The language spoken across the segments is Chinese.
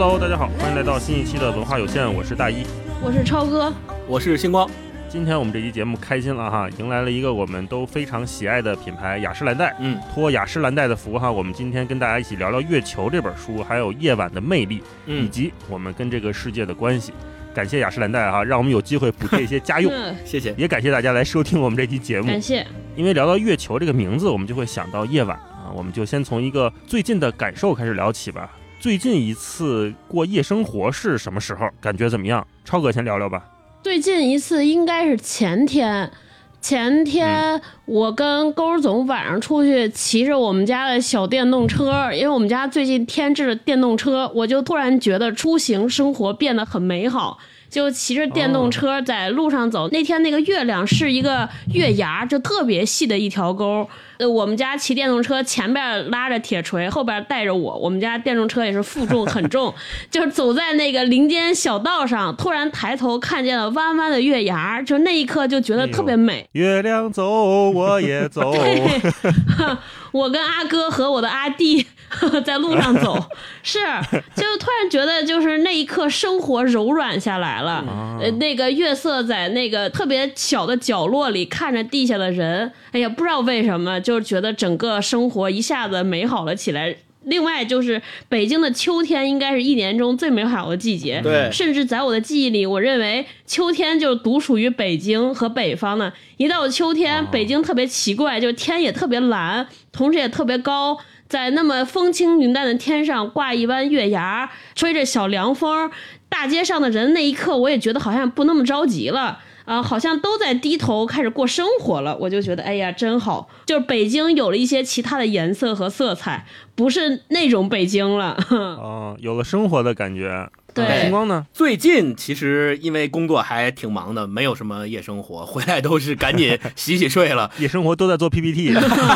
Hello，大家好，欢迎来到新一期的文化有限，我是大一，我是超哥，我是星光。今天我们这期节目开心了哈，迎来了一个我们都非常喜爱的品牌雅诗兰黛。嗯，托雅诗兰黛的福哈，我们今天跟大家一起聊聊《月球》这本书，还有夜晚的魅力，以及我们跟这个世界的关系。感谢雅诗兰黛哈，让我们有机会补贴一些家用。谢谢，也感谢大家来收听我们这期节目。感谢。因为聊到月球这个名字，我们就会想到夜晚啊，我们就先从一个最近的感受开始聊起吧。最近一次过夜生活是什么时候？感觉怎么样？超哥先聊聊吧。最近一次应该是前天，前天我跟勾总晚上出去骑着我们家的小电动车，因为我们家最近添置了电动车，我就突然觉得出行生活变得很美好。就骑着电动车在路上走，那天那个月亮是一个月牙，就特别细的一条沟。呃，我们家骑电动车前边拉着铁锤，后边带着我，我们家电动车也是负重很重，就是走在那个林间小道上，突然抬头看见了弯弯的月牙，就那一刻就觉得特别美。月亮走，我也走。我跟阿哥和我的阿弟。在路上走，是，就突然觉得，就是那一刻，生活柔软下来了。呃，那个月色在那个特别小的角落里看着地下的人，哎呀，不知道为什么，就觉得整个生活一下子美好了起来。另外，就是北京的秋天应该是一年中最美好的季节。对，甚至在我的记忆里，我认为秋天就独属于北京和北方的。一到秋天，北京特别奇怪，就是天也特别蓝，同时也特别高。在那么风轻云淡的天上挂一弯月牙，吹着小凉风，大街上的人那一刻，我也觉得好像不那么着急了啊，好像都在低头开始过生活了。我就觉得，哎呀，真好，就是北京有了一些其他的颜色和色彩，不是那种北京了。嗯，有了生活的感觉。对，星光呢？最近其实因为工作还挺忙的，没有什么夜生活，回来都是赶紧洗洗睡了。夜生活都在做 PPT，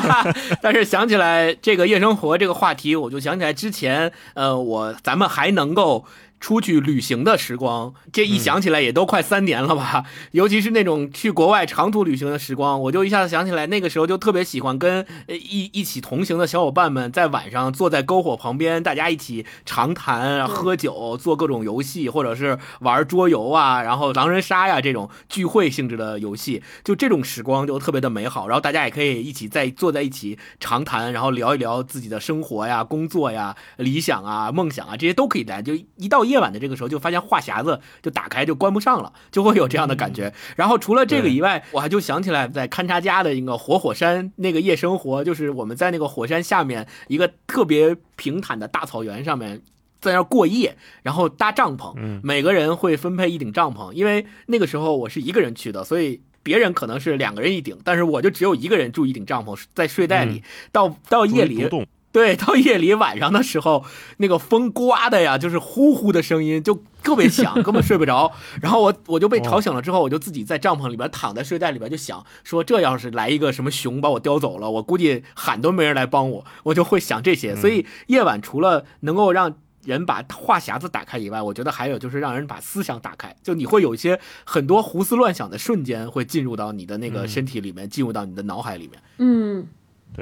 但是想起来这个夜生活这个话题，我就想起来之前，呃，我咱们还能够。出去旅行的时光，这一想起来也都快三年了吧？尤其是那种去国外长途旅行的时光，我就一下子想起来，那个时候就特别喜欢跟一一起同行的小伙伴们，在晚上坐在篝火旁边，大家一起长谈、喝酒、做各种游戏，或者是玩桌游啊，然后狼人杀呀这种聚会性质的游戏，就这种时光就特别的美好。然后大家也可以一起在坐在一起长谈，然后聊一聊自己的生活呀、工作呀、理想啊、梦想啊，这些都可以谈。就一到夜晚的这个时候，就发现话匣子就打开就关不上了，就会有这样的感觉。然后除了这个以外，我还就想起来在勘察家的一个活火山那个夜生活，就是我们在那个火山下面一个特别平坦的大草原上面，在那过夜，然后搭帐篷，每个人会分配一顶帐篷。因为那个时候我是一个人去的，所以别人可能是两个人一顶，但是我就只有一个人住一顶帐篷，在睡袋里。到到夜里。对，到夜里晚上的时候，那个风刮的呀，就是呼呼的声音，就特别响，根本睡不着。然后我我就被吵醒了，之后我就自己在帐篷里边躺在睡袋里边，就想说，这要是来一个什么熊把我叼走了，我估计喊都没人来帮我，我就会想这些。所以夜晚除了能够让人把话匣子打开以外，我觉得还有就是让人把思想打开，就你会有一些很多胡思乱想的瞬间会进入到你的那个身体里面，进入到你的脑海里面。嗯。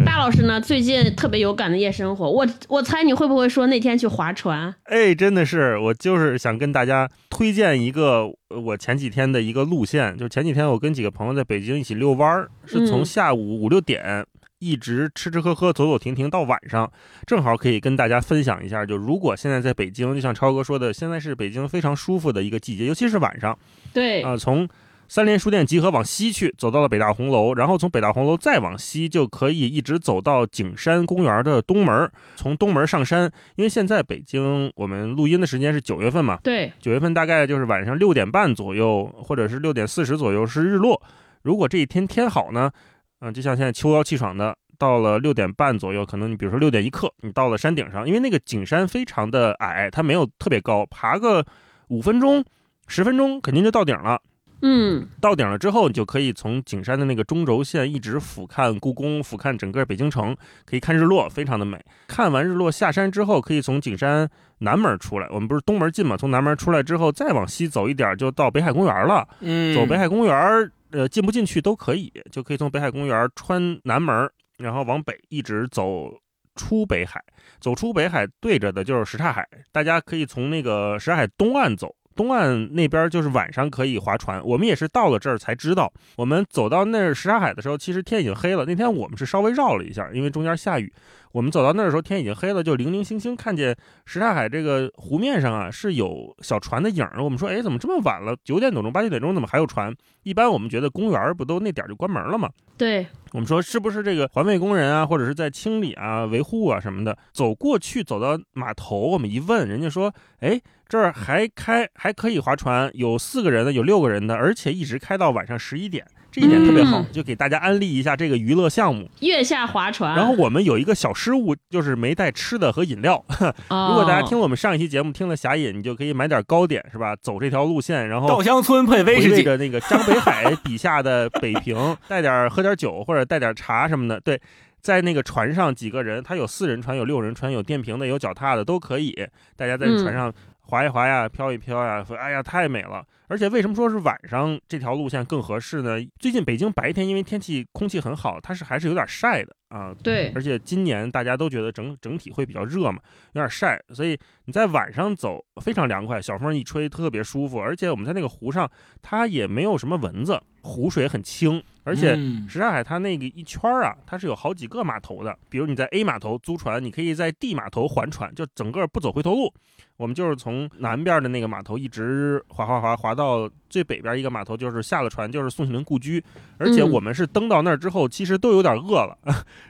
大老师呢？最近特别有感的夜生活，我我猜你会不会说那天去划船？哎，真的是，我就是想跟大家推荐一个我前几天的一个路线，就是前几天我跟几个朋友在北京一起遛弯儿，是从下午五六点一直吃吃喝喝走走停停到晚上，正好可以跟大家分享一下。就如果现在在北京，就像超哥说的，现在是北京非常舒服的一个季节，尤其是晚上。对啊，从。三联书店集合往西去，走到了北大红楼，然后从北大红楼再往西，就可以一直走到景山公园的东门。从东门上山，因为现在北京我们录音的时间是九月份嘛，对，九月份大概就是晚上六点半左右，或者是六点四十左右是日落。如果这一天天好呢，嗯，就像现在秋高气爽的，到了六点半左右，可能你比如说六点一刻，你到了山顶上，因为那个景山非常的矮，它没有特别高，爬个五分钟、十分钟肯定就到顶了。嗯，到顶了之后，你就可以从景山的那个中轴线一直俯瞰故宫，俯瞰整个北京城，可以看日落，非常的美。看完日落下山之后，可以从景山南门出来。我们不是东门进嘛？从南门出来之后，再往西走一点，就到北海公园了。嗯，走北海公园，呃，进不进去都可以，就可以从北海公园穿南门，然后往北一直走出北海。走出北海对着的就是什刹海，大家可以从那个什刹海东岸走。东岸那边就是晚上可以划船，我们也是到了这儿才知道。我们走到那儿什刹海的时候，其实天已经黑了。那天我们是稍微绕了一下，因为中间下雨。我们走到那儿的时候，天已经黑了，就零零星星看见什刹海这个湖面上啊是有小船的影儿。我们说，哎，怎么这么晚了？九点多钟、八九点钟怎么还有船？一般我们觉得公园不都那点儿就关门了吗？对，我们说是不是这个环卫工人啊，或者是在清理啊、维护啊什么的？走过去，走到码头，我们一问，人家说，哎，这儿还开还可以划船，有四个人的，有六个人的，而且一直开到晚上十一点。这一点特别好，就给大家安利一下这个娱乐项目——月下划船。然后我们有一个小失误，就是没带吃的和饮料。如果大家听我们上一期节目听了侠隐，你就可以买点糕点，是吧？走这条路线，然后稻香村配威士忌的那个张北海笔下的北平，带点喝点酒或者带点茶什么的。对，在那个船上几个人，他有四人船，有六人船，有电瓶的，有脚踏的，都可以。大家在船上划一划呀，飘一飘呀，说哎呀，太美了。而且为什么说是晚上这条路线更合适呢？最近北京白天因为天气空气很好，它是还是有点晒的啊。对，而且今年大家都觉得整整体会比较热嘛，有点晒，所以你在晚上走非常凉快，小风一吹特别舒服。而且我们在那个湖上，它也没有什么蚊子，湖水很清。而且什刹海它那个一圈啊，它是有好几个码头的。比如你在 A 码头租船，你可以在 D 码头还船，就整个不走回头路。我们就是从南边的那个码头一直划划划划到最北边一个码头，就是下了船就是宋庆龄故居。而且我们是登到那儿之后，其实都有点饿了。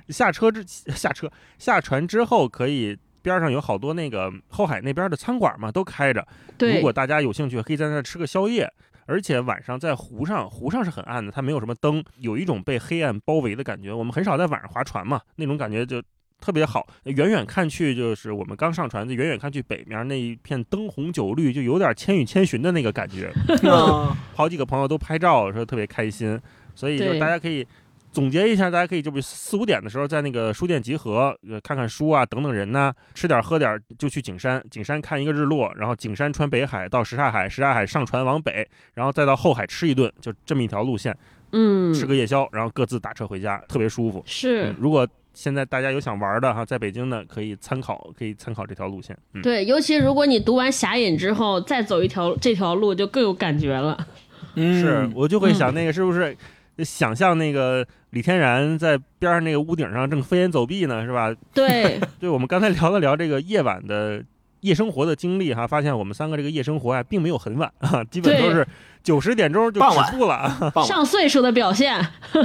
下车之下车下船之后，可以边上有好多那个后海那边的餐馆嘛，都开着。如果大家有兴趣，可以在那儿吃个宵夜。而且晚上在湖上，湖上是很暗的，它没有什么灯，有一种被黑暗包围的感觉。我们很少在晚上划船嘛，那种感觉就。特别好，远远看去就是我们刚上船，就远远看去北面那一片灯红酒绿，就有点《千与千寻》的那个感觉。好几个朋友都拍照说特别开心，所以就大家可以总结一下，大家可以就是四五点的时候在那个书店集合，呃看看书啊，等等人呢，吃点喝点就去景山，景山看一个日落，然后景山穿北海到什刹海，什刹海上船往北，然后再到后海吃一顿，就这么一条路线。嗯，吃个夜宵，然后各自打车回家，特别舒服。是，如果。现在大家有想玩的哈，在北京的可以参考，可以参考这条路线。对，尤其如果你读完《侠隐》之后，再走一条这条路，就更有感觉了。是我就会想，那个是不是想象那个李天然在边上那个屋顶上正飞檐走壁呢？是吧？对，对，我们刚才聊了聊这个夜晚的夜生活的经历哈，发现我们三个这个夜生活啊，并没有很晚啊，基本都是。九十点钟就止步了，上岁数的表现。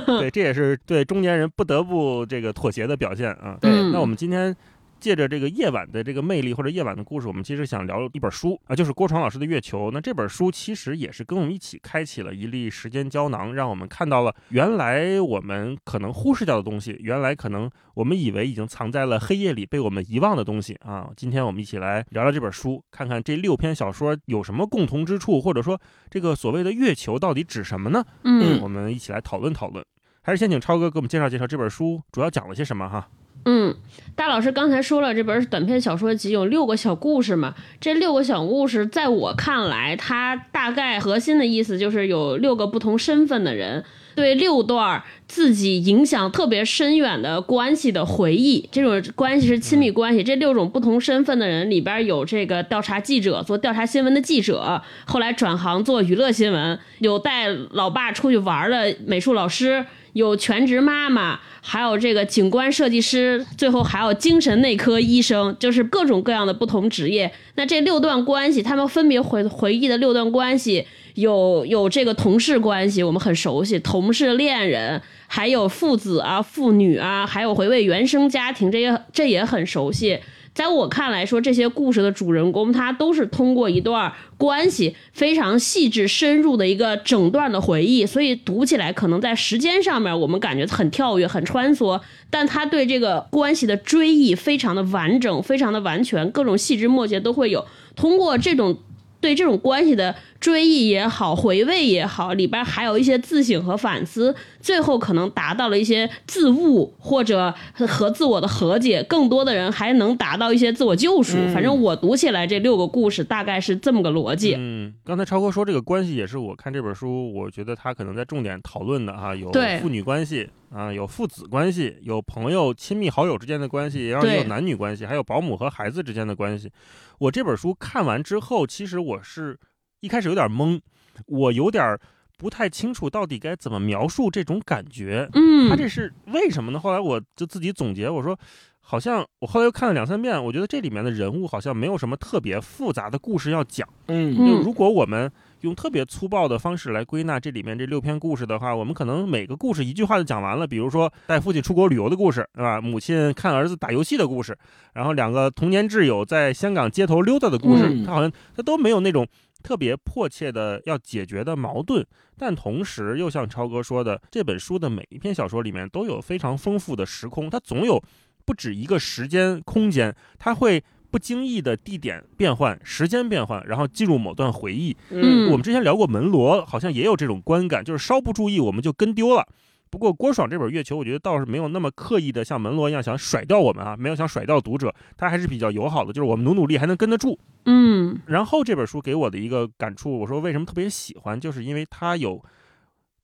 对，这也是对中年人不得不这个妥协的表现啊。对，那我们今天。借着这个夜晚的这个魅力或者夜晚的故事，我们其实想聊一本书啊，就是郭闯老师的《月球》。那这本书其实也是跟我们一起开启了一粒时间胶囊，让我们看到了原来我们可能忽视掉的东西，原来可能我们以为已经藏在了黑夜里被我们遗忘的东西啊。今天我们一起来聊聊这本书，看看这六篇小说有什么共同之处，或者说这个所谓的月球到底指什么呢？嗯，我们一起来讨论讨论。还是先请超哥给我们介绍介绍这本书主要讲了些什么哈。嗯，大老师刚才说了，这本短篇小说集有六个小故事嘛？这六个小故事，在我看来，它大概核心的意思就是有六个不同身份的人对六段自己影响特别深远的关系的回忆。这种关系是亲密关系。这六种不同身份的人里边有这个调查记者，做调查新闻的记者，后来转行做娱乐新闻；有带老爸出去玩的美术老师。有全职妈妈，还有这个景观设计师，最后还有精神内科医生，就是各种各样的不同职业。那这六段关系，他们分别回回忆的六段关系，有有这个同事关系，我们很熟悉，同事恋人，还有父子啊、父女啊，还有回味原生家庭，这些这也很熟悉。在我看来说，这些故事的主人公，他都是通过一段关系非常细致、深入的一个整段的回忆，所以读起来可能在时间上面我们感觉很跳跃、很穿梭，但他对这个关系的追忆非常的完整、非常的完全，各种细枝末节都会有。通过这种。对这种关系的追忆也好，回味也好，里边还有一些自省和反思，最后可能达到了一些自悟或者和自我的和解。更多的人还能达到一些自我救赎。反正我读起来这六个故事大概是这么个逻辑。嗯，刚才超哥说这个关系也是我看这本书，我觉得他可能在重点讨论的哈，有父女关系啊，有父子关系，有朋友、亲密好友之间的关系，然后也有男女关系，还有保姆和孩子之间的关系。我这本书看完之后，其实我是一开始有点懵，我有点不太清楚到底该怎么描述这种感觉。嗯，他这是为什么呢？后来我就自己总结，我说，好像我后来又看了两三遍，我觉得这里面的人物好像没有什么特别复杂的故事要讲。嗯嗯就如果我们用特别粗暴的方式来归纳这里面这六篇故事的话，我们可能每个故事一句话就讲完了。比如说带父亲出国旅游的故事，对吧？母亲看儿子打游戏的故事，然后两个童年挚友在香港街头溜达的故事，嗯他好像他都没有那种特别迫切的要解决的矛盾，但同时又像超哥说的，这本书的每一篇小说里面都有非常丰富的时空，它总有不止一个时间空间，它会。不经意的地点变换、时间变换，然后进入某段回忆，嗯我们之前聊过门罗，好像也有这种观感，就是稍不注意我们就跟丢了。不过郭爽这本《月球》，我觉得倒是没有那么刻意的像门罗一样想甩掉我们啊，没有想甩掉读者，他还是比较友好的，就是我们努努力还能跟得住。嗯然后这本书给我的一个感触，我说为什么特别喜欢，就是因为它有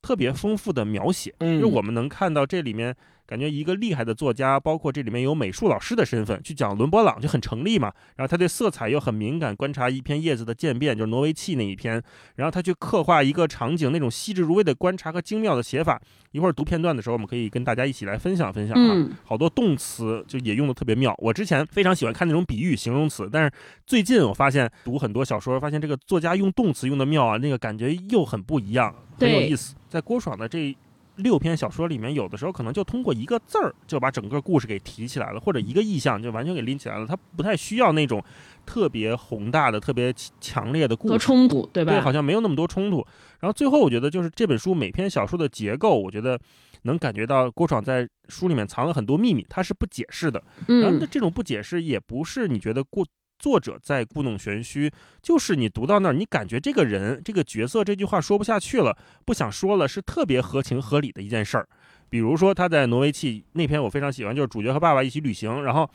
特别丰富的描写，嗯就是我们能看到这里面感觉一个厉害的作家，包括这里面有美术老师的身份去讲伦勃朗就很成立嘛。然后他对色彩又很敏感，观察一片叶子的渐变，就是挪威气那一篇。然后他去刻画一个场景，那种细致入微的观察和精妙的写法。一会儿读片段的时候，我们可以跟大家一起来分享分享啊。嗯好多动词就也用的特别妙。我之前非常喜欢看那种比喻形容词，但是最近我发现读很多小说，发现这个作家用动词用的妙啊，那个感觉又很不一样，很有意思。在郭爽的这六篇小说里面，有的时候可能就通过一个字儿就把整个故事给提起来了，或者一个意象就完全给拎起来了。它不太需要那种特别宏大的、特别强烈的故和事。冲突，对吧？对，好像没有那么多冲突。然后最后，我觉得就是这本书每篇小说的结构，我觉得能感觉到郭爽在书里面藏了很多秘密，他是不解释的。然后嗯这种不解释也不是你觉得过作者在故弄玄虚，就是你读到那儿，你感觉这个人这个角色这句话说不下去了，不想说了，是特别合情合理的一件事儿。比如说他在挪威气那篇我非常喜欢，就是主角和爸爸一起旅行，然后。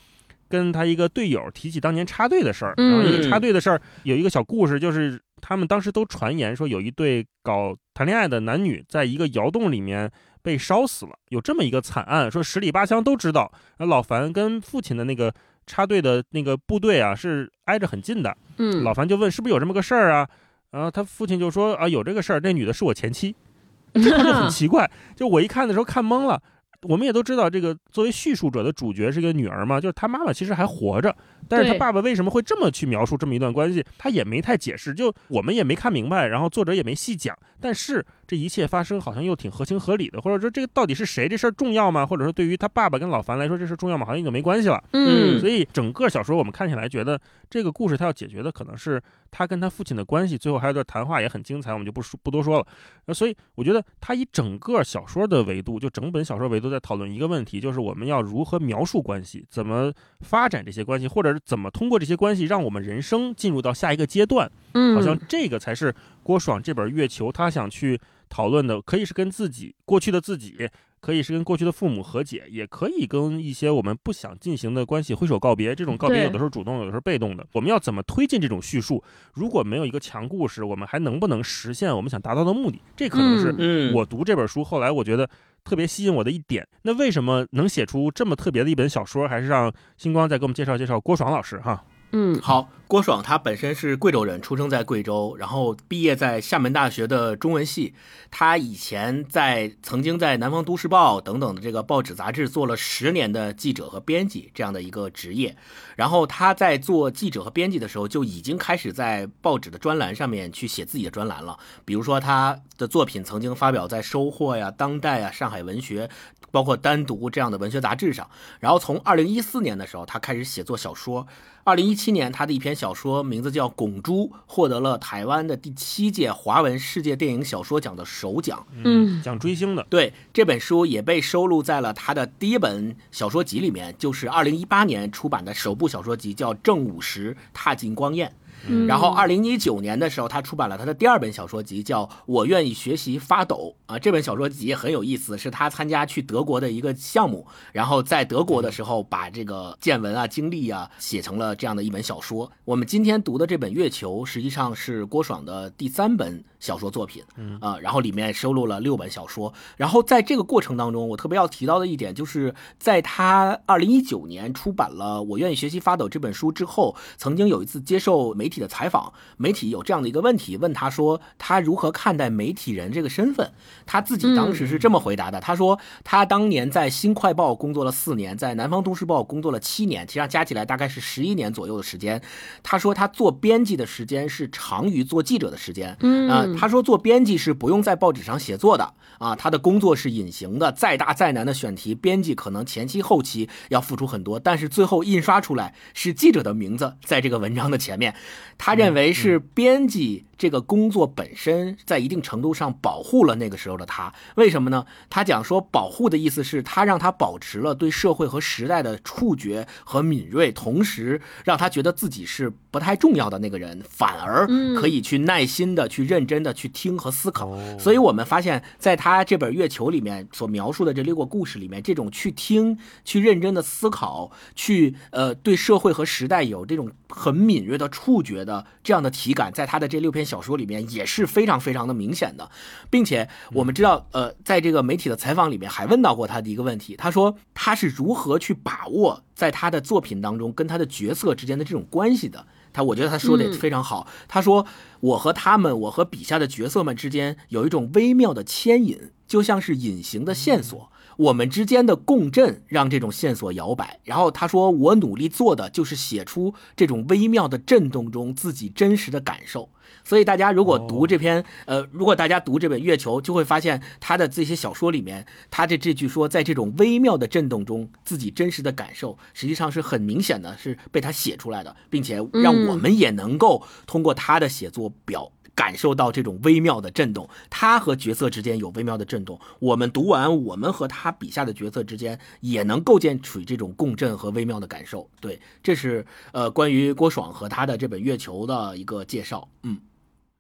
跟他一个队友提起当年插队的事儿，然后一个嗯插队的事儿有一个小故事，就是他们当时都传言说有一对搞谈恋爱的男女在一个窑洞里面被烧死了，有这么一个惨案，说十里八乡都知道。那老樊跟父亲的那个插队的那个部队啊是挨着很近的，嗯，老樊就问是不是有这么个事儿啊？然后他父亲就说啊有这个事儿，那女的是我前妻，这块就很奇怪。就我一看的时候看懵了。我们也都知道，这个作为叙述者的主角是个女儿嘛，就是她妈妈其实还活着，但是她爸爸为什么会这么去描述这么一段关系，他也没太解释，就我们也没看明白，然后作者也没细讲。但是这一切发生好像又挺合情合理的，或者说这个到底是谁这事儿重要吗？或者说对于他爸爸跟老樊来说这事儿重要吗？好像已经没关系了。嗯所以整个小说我们看起来觉得这个故事他要解决的可能是他跟他父亲的关系，最后还有段谈话也很精彩，我们就不说不多说了。那，所以我觉得他以整个小说的维度，就整本小说维度在讨论一个问题，就是我们要如何描述关系，怎么发展这些关系，或者是怎么通过这些关系让我们人生进入到下一个阶段。嗯，好像这个才是郭爽这本《月球》他想去讨论的，可以是跟自己过去的自己，可以是跟过去的父母和解，也可以跟一些我们不想进行的关系挥手告别。这种告别有的时候主动，有的时候被动的。我们要怎么推进这种叙述？如果没有一个强故事，我们还能不能实现我们想达到的目的？这可能是嗯，我读这本书后来我觉得特别吸引我的一点。那为什么能写出这么特别的一本小说？还是让星光再给我们介绍介绍郭爽老师哈。嗯好，郭爽他本身是贵州人，出生在贵州，然后毕业在厦门大学的中文系。他以前在曾经在南方都市报等等的这个报纸杂志做了十年的记者和编辑这样的一个职业。然后他在做记者和编辑的时候，就已经开始在报纸的专栏上面去写自己的专栏了。比如说他的作品曾经发表在《收获》呀、《当代》啊、《上海文学》，包括《单独》这样的文学杂志上。然后从二零一四年的时候，他开始写作小说。二零一七年，他的一篇小说名字叫《拱猪》，获得了台湾的第七届华文世界电影小说奖的首奖。嗯讲追星的，对这本书也被收录在了他的第一本小说集里面，就是二零一八年出版的首部小说集，叫《正午时踏进光焰》。嗯然后，二零一九年的时候，他出版了他的第二本小说集，叫《我愿意学习发抖》啊。这本小说集也很有意思，是他参加去德国的一个项目，然后在德国的时候把这个见闻啊、经历啊写成了这样的一本小说。我们今天读的这本《月球》，实际上是郭爽的第三本小说作品，嗯啊，然后里面收录了六本小说。然后在这个过程当中，我特别要提到的一点，就是在他二零一九年出版了《我愿意学习发抖》这本书之后，曾经有一次接受媒体的采访，媒体有这样的一个问题，问他说他如何看待媒体人这个身份。他自己当时是这么回答的，他说他当年在《新快报》工作了四年，在《南方都市报》工作了七年，其实上加起来大概是十一年左右的时间。他说他做编辑的时间是长于做记者的时间。嗯啊、他说做编辑是不用在报纸上写作的啊，他的工作是隐形的，再大再难的选题，编辑可能前期后期要付出很多，但是最后印刷出来是记者的名字在这个文章的前面。他认为是编辑这个工作本身在一定程度上保护了那个时候的他，为什么呢？他讲说保护的意思是他让他保持了对社会和时代的触觉和敏锐，同时让他觉得自己是不太重要的那个人，反而可以去耐心的去认真的去听和思考。哦所以我们发现，在他这本《月球》里面所描述的这六个故事里面，这种去听、去认真的思考、去呃对社会和时代有这种很敏锐的触觉的这样的体感，在他的这六篇小说里面也是非常非常的明显的，并且我们知道，呃，在这个媒体的采访里面还问到过他的一个问题，他说他是如何去把握在他的作品当中跟他的角色之间的这种关系的。他我觉得他说的也非常好。他说：“我和他们，我和笔下的角色们之间有一种微妙的牵引，就像是隐形的线索。我们之间的共振让这种线索摇摆。”然后他说：“我努力做的就是写出这种微妙的震动中自己真实的感受。”所以大家如果读这篇，呃，如果大家读这本《月球》，就会发现他的这些小说里面，他的这句说，在这种微妙的震动中，自己真实的感受，实际上是很明显的，是被他写出来的，并且让我们也能够通过他的写作表。感受到这种微妙的震动，他和角色之间有微妙的震动。我们读完，我们和他笔下的角色之间也能构建出这种共振和微妙的感受。对，这是呃关于郭爽和他的这本《月球》的一个介绍。嗯。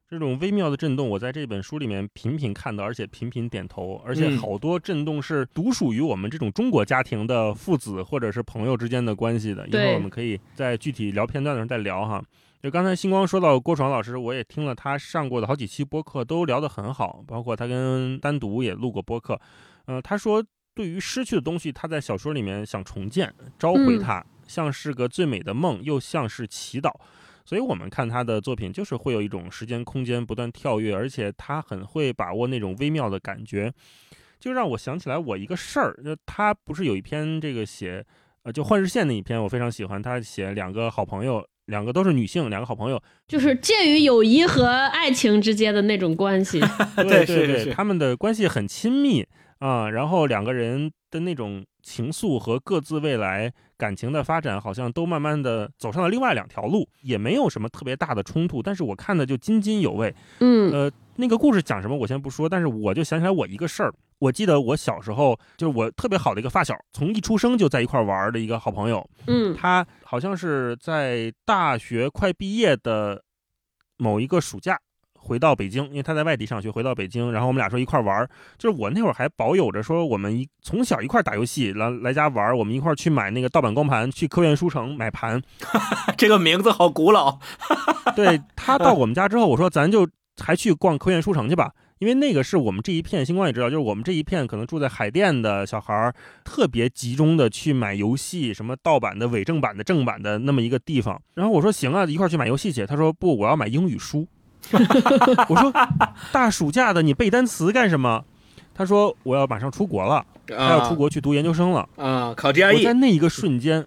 这种微妙的震动，我在这本书里面频频看到，而且频频点头，而且嗯好多震动是独属于我们这种中国家庭的父子或者是朋友之间的关系的。一会对儿我们可以在具体聊片段的时候再聊哈。就刚才星光说到郭爽老师，我也听了他上过的好几期播客，都聊得很好，包括他跟单独也录过播客。呃，他说对于失去的东西，他在小说里面想重建，召回嗯它，像是个最美的梦，又像是祈祷。所以我们看他的作品，就是会有一种时间空间不断跳跃，而且他很会把握那种微妙的感觉，就让我想起来我一个事儿，就他不是有一篇这个写，呃，就幻日线那一篇，我非常喜欢，他写两个好朋友，两个都是女性，两个好朋友，就是介于友谊和爱情之间的那种关系。对 对对，他们的关系很亲密啊、然后两个人的那种情愫和各自未来感情的发展，好像都慢慢的走上了另外两条路，也没有什么特别大的冲突，但是我看的就津津有味。嗯呃，那个故事讲什么我先不说，但是我就想起来我一个事儿。我记得我小时候就是我特别好的一个发小，从一出生就在一块玩的一个好朋友，嗯他好像是在大学快毕业的某一个暑假回到北京，因为他在外地上学，回到北京，然后我们俩说一块玩儿。就是我那会儿还保有着说我们一从小一块儿打游戏，来来家玩儿，我们一块儿去买那个盗版光盘，去科院书城买盘。这个名字好古老。对他到我们家之后，我说咱就还去逛科院书城去吧。因为那个是我们这一片，星光也知道，就是我们这一片可能住在海淀的小孩儿，特别集中的去买游戏，什么盗版的、伪正版的、正版的那么一个地方。然后我说行啊，一块儿去买游戏去。他说不，我要买英语书。我说大暑假的你背单词干什么？他说我要马上出国了，他要出国去读研究生了。啊，考我在 GRE 那一个瞬间，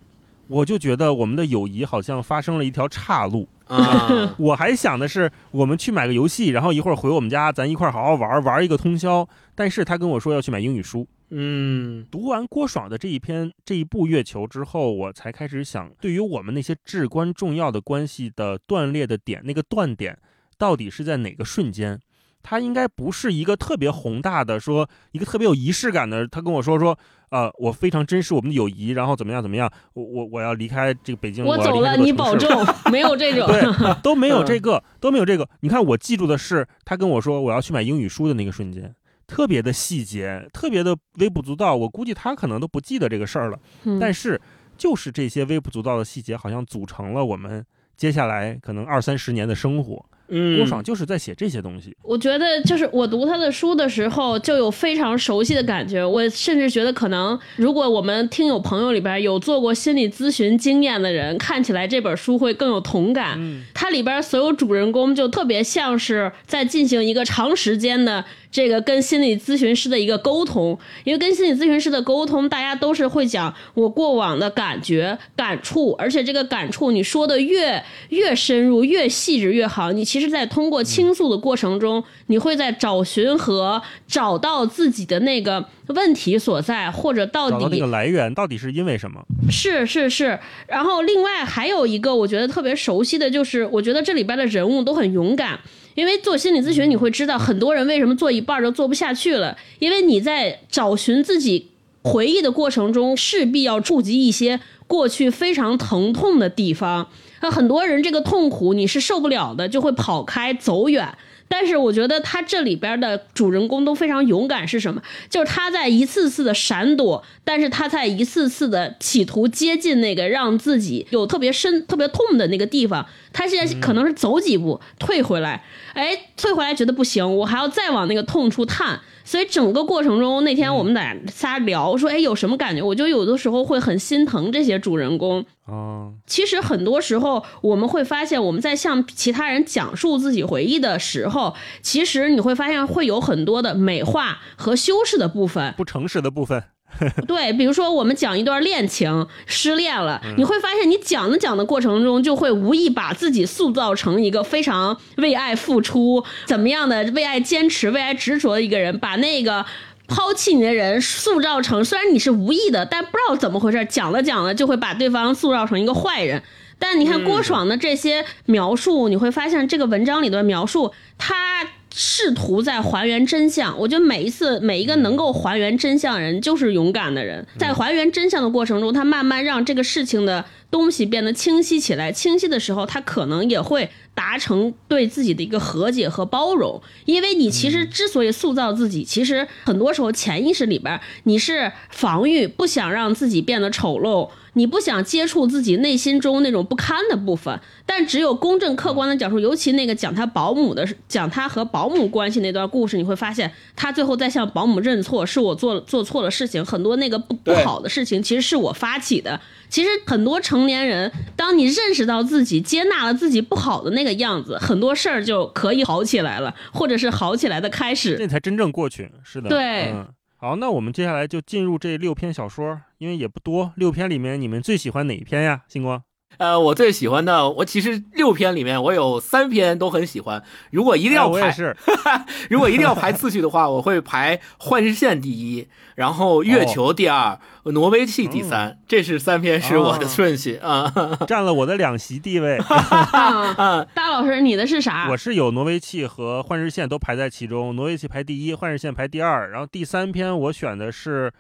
我就觉得我们的友谊好像发生了一条岔路。啊，我还想的是，我们去买个游戏，然后一会儿回我们家，咱一块儿好好玩玩一个通宵。但是他跟我说要去买英语书。嗯读完郭爽的这一篇这一部《月球》之后，我才开始想，对于我们那些至关重要的关系的断裂的点，那个断点到底是在哪个瞬间？他应该不是一个特别宏大的，说一个特别有仪式感的。他跟我说说，呃，我非常珍视我们的友谊，然后怎么样怎么样，我我我要离开这个北京，我走了，你保重，没有这种，对，都没有这个，都没有这个。你看，我记住的是他跟我说我要去买英语书的那个瞬间，特别的细节，特别的微不足道。我估计他可能都不记得这个事儿了，但是就是这些微不足道的细节，好像组成了我们接下来可能二三十年的生活。郭爽就是在写这些东西。我觉得，就是我读他的书的时候，就有非常熟悉的感觉。我甚至觉得，可能如果我们听友朋友里边有做过心理咨询经验的人，看起来这本书会更有同感。它里边所有主人公就特别像是在进行一个长时间的。这个跟心理咨询师的一个沟通，因为跟心理咨询师的沟通，大家都是会讲我过往的感觉、感触，而且这个感触你说的越越深入、越细致越好。你其实，在通过倾诉的过程中，你会在找寻和找到自己的那个问题所在，或者到底那个来源到底是因为什么？是是是。然后另外还有一个我觉得特别熟悉的就是，我觉得这里边的人物都很勇敢。因为做心理咨询，你会知道很多人为什么做一半就做不下去了。因为你在找寻自己回忆的过程中，势必要触及一些过去非常疼痛的地方。那很多人这个痛苦你是受不了的，就会跑开走远。但是我觉得他这里边的主人公都非常勇敢，是什么？就是他在一次次的闪躲，但是他在一次次的企图接近那个让自己有特别深、特别痛的那个地方。他现在可能是走几步退回来，哎，退回来觉得不行，我还要再往那个痛处探。所以整个过程中，那天我们俩仨聊说，哎，有什么感觉？我就有的时候会很心疼这些主人公。哦，其实很多时候我们会发现，我们在向其他人讲述自己回忆的时候，其实你会发现会有很多的美化和修饰的部分，不诚实的部分。对，比如说我们讲一段恋情，失恋了，你会发现你讲的讲的过程中，就会无意把自己塑造成一个非常为爱付出、怎么样的为爱坚持、为爱执着的一个人，把那个抛弃你的人塑造成，虽然你是无意的，但不知道怎么回事，讲了讲了就会把对方塑造成一个坏人。但你看郭爽的这些描述，你会发现这个文章里的描述，他。试图在还原真相，我觉得每一次每一个能够还原真相的人就是勇敢的人。在还原真相的过程中，他慢慢让这个事情的东西变得清晰起来。清晰的时候，他可能也会达成对自己的一个和解和包容。因为你其实之所以塑造自己，其实很多时候潜意识里边你是防御，不想让自己变得丑陋。你不想接触自己内心中那种不堪的部分，但只有公正客观的讲述，尤其那个讲他保姆的，讲他和保姆关系那段故事，你会发现他最后在向保姆认错，是我做做错了事情，很多那个不不好的事情其实是我发起的。其实很多成年人，当你认识到自己接纳了自己不好的那个样子，很多事儿就可以好起来了，或者是好起来的开始。这才真正过去，是的。对。嗯好，那我们接下来就进入这六篇小说，因为也不多。六篇里面，你们最喜欢哪一篇呀？星光？呃，我最喜欢的，我其实六篇里面，我有三篇都很喜欢。如果一定要排，我也是。如果一定要排次序的话，我会排《幻视线》第一，然后《月球》第二，《挪威气》第三。这是三篇是我的顺序啊，占了我的两席地位。大老师，你的是啥？我是有《挪威气》和《幻视线》都排在其中，《挪威气》排第一，《幻视线》排第二，然后第三篇我选的是。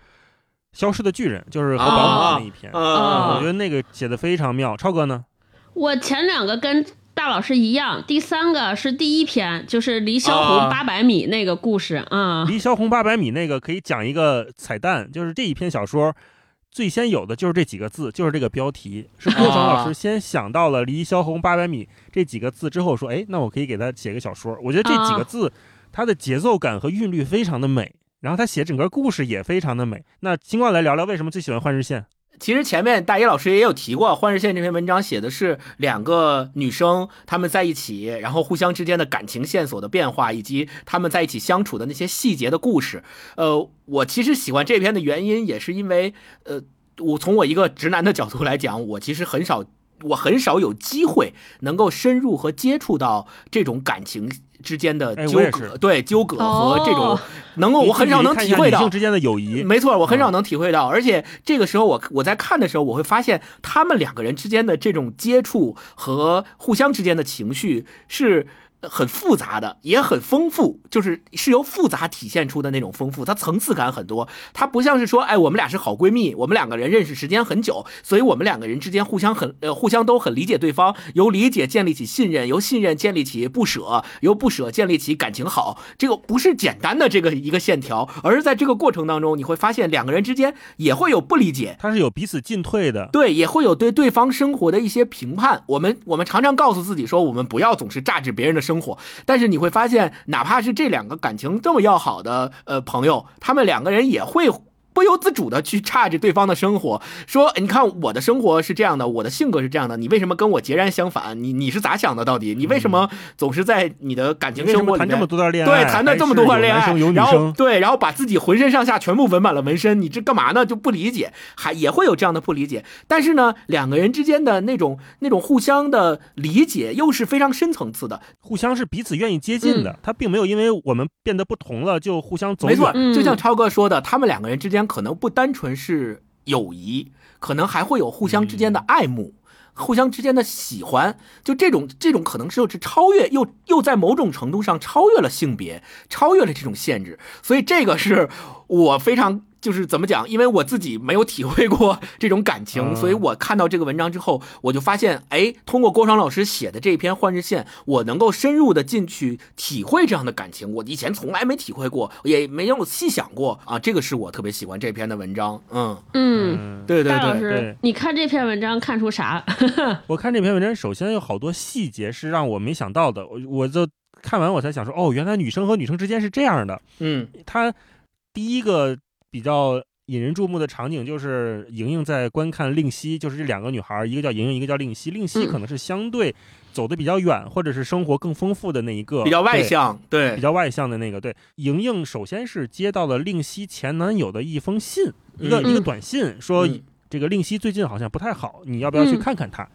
消失的巨人就是和保姆那一篇，我觉得那个写的非常妙。超哥呢？我前两个跟大老师一样，第三个是第一篇，就是离萧红八百米那个故事啊。离萧红八百米那个可以讲一个彩蛋，就是这一篇小说最先有的就是这几个字，就是这个标题，是郭爽老师先想到了离萧红八百米这几个字之后说，哎，那我可以给他写个小说。我觉得这几个字它的节奏感和韵律非常的美。然后他写整个故事也非常的美。那金冠来聊聊为什么最喜欢《幻日线》？其实前面大一老师也有提过，《幻日线》这篇文章写的是两个女生她们在一起，然后互相之间的感情线索的变化，以及她们在一起相处的那些细节的故事。呃，我其实喜欢这篇的原因也是因为，呃，我从我一个直男的角度来讲，我其实很少，我很少有机会能够深入和接触到这种感情。之间的纠葛，对纠葛和这种能够，我很少能体会到之间的友谊。没错，我很少能体会到，而且这个时候我我在看的时候，我会发现他们两个人之间的这种接触和互相之间的情绪是很复杂的，也很丰富，就是是由复杂体现出的那种丰富，它层次感很多。它不像是说，哎，我们俩是好闺蜜，我们两个人认识时间很久，所以我们两个人之间互相很呃互相都很理解对方，由理解建立起信任，由信任建立起不舍，由不舍建立起感情好。这个不是简单的这个一个线条，而是在这个过程当中，你会发现两个人之间也会有不理解，它是有彼此进退的，对，也会有对对方生活的一些评判。我们我们常常告诉自己说，我们不要总是榨制别人的生生活，但是你会发现，哪怕是这两个感情这么要好的呃朋友，他们两个人也会。不由自主的去差着对方的生活，说：“你看我的生活是这样的，我的性格是这样的，你为什么跟我截然相反？你你是咋想的？到底你为什么总是在你的感情生活里谈这么多段恋爱？对，谈的这么多段恋爱，然后对，然后把自己浑身上下全部纹满了纹身，你这干嘛呢？就不理解，还也会有这样的不理解。但是呢，两个人之间的那种那种互相的理解又是非常深层次的，互相是彼此愿意接近的。他并没有因为我们变得不同了就互相走。没错，就像超哥说的，他们两个人之间可能不单纯。是友谊，可能还会有互相之间的爱慕，互相之间的喜欢，就这种这种可能是超越，又又在某种程度上超越了性别，超越了这种限制，所以这个是我非常。就是怎么讲？因为我自己没有体会过 这种感情，所以我看到这个文章之后，我就发现，哎，通过郭爽老师写的这篇《幻日线》，我能够深入的进去体会这样的感情。我以前从来没体会过，也没有细想过啊。这个是我特别喜欢这篇的文章。嗯嗯，对对对。老师，你看这篇文章看出啥？我看这篇文章，首先有好多细节是让我没想到的。我我就看完我才想说，哦，原来女生和女生之间是这样的。嗯，他第一个。比较引人注目的场景就是莹莹在观看令熙，就是这两个女孩，一个叫莹莹，一个叫令熙。令熙可能是相对走的比较远，或者是生活更丰富的那一个，比较外向，对，比较外向的那个。对，莹莹首先是接到了令熙前男友的一封信，一个一个短信，说这个令熙最近好像不太好，你要不要去看看他？